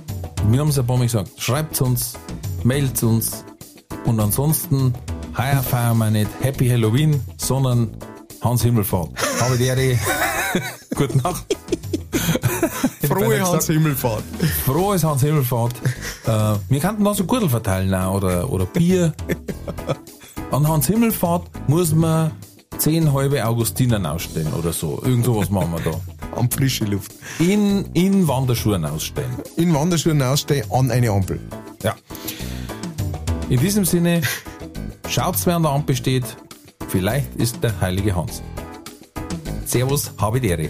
wir haben es ein paar Mal gesagt, schreibt uns, meldet uns und ansonsten heuer feiern wir nicht Happy Halloween, sondern Hans Himmelfahrt. Habe die Ehre. Gute Nacht. Frohe Hans Himmelfahrt. Frohes Hans Himmelfahrt. Äh, wir könnten da so Gürtel verteilen auch, oder, oder Bier. An Hans Himmelfahrt muss man zehn halbe Augustinen ausstellen oder so. Irgend sowas machen wir da. An frische Luft. In, in Wanderschuhen ausstellen. In Wanderschuhen ausstehen an eine Ampel. Ja. In diesem Sinne, schaut's, wer an der Ampel steht. Vielleicht ist der heilige Hans. Servus, habe die Ehre.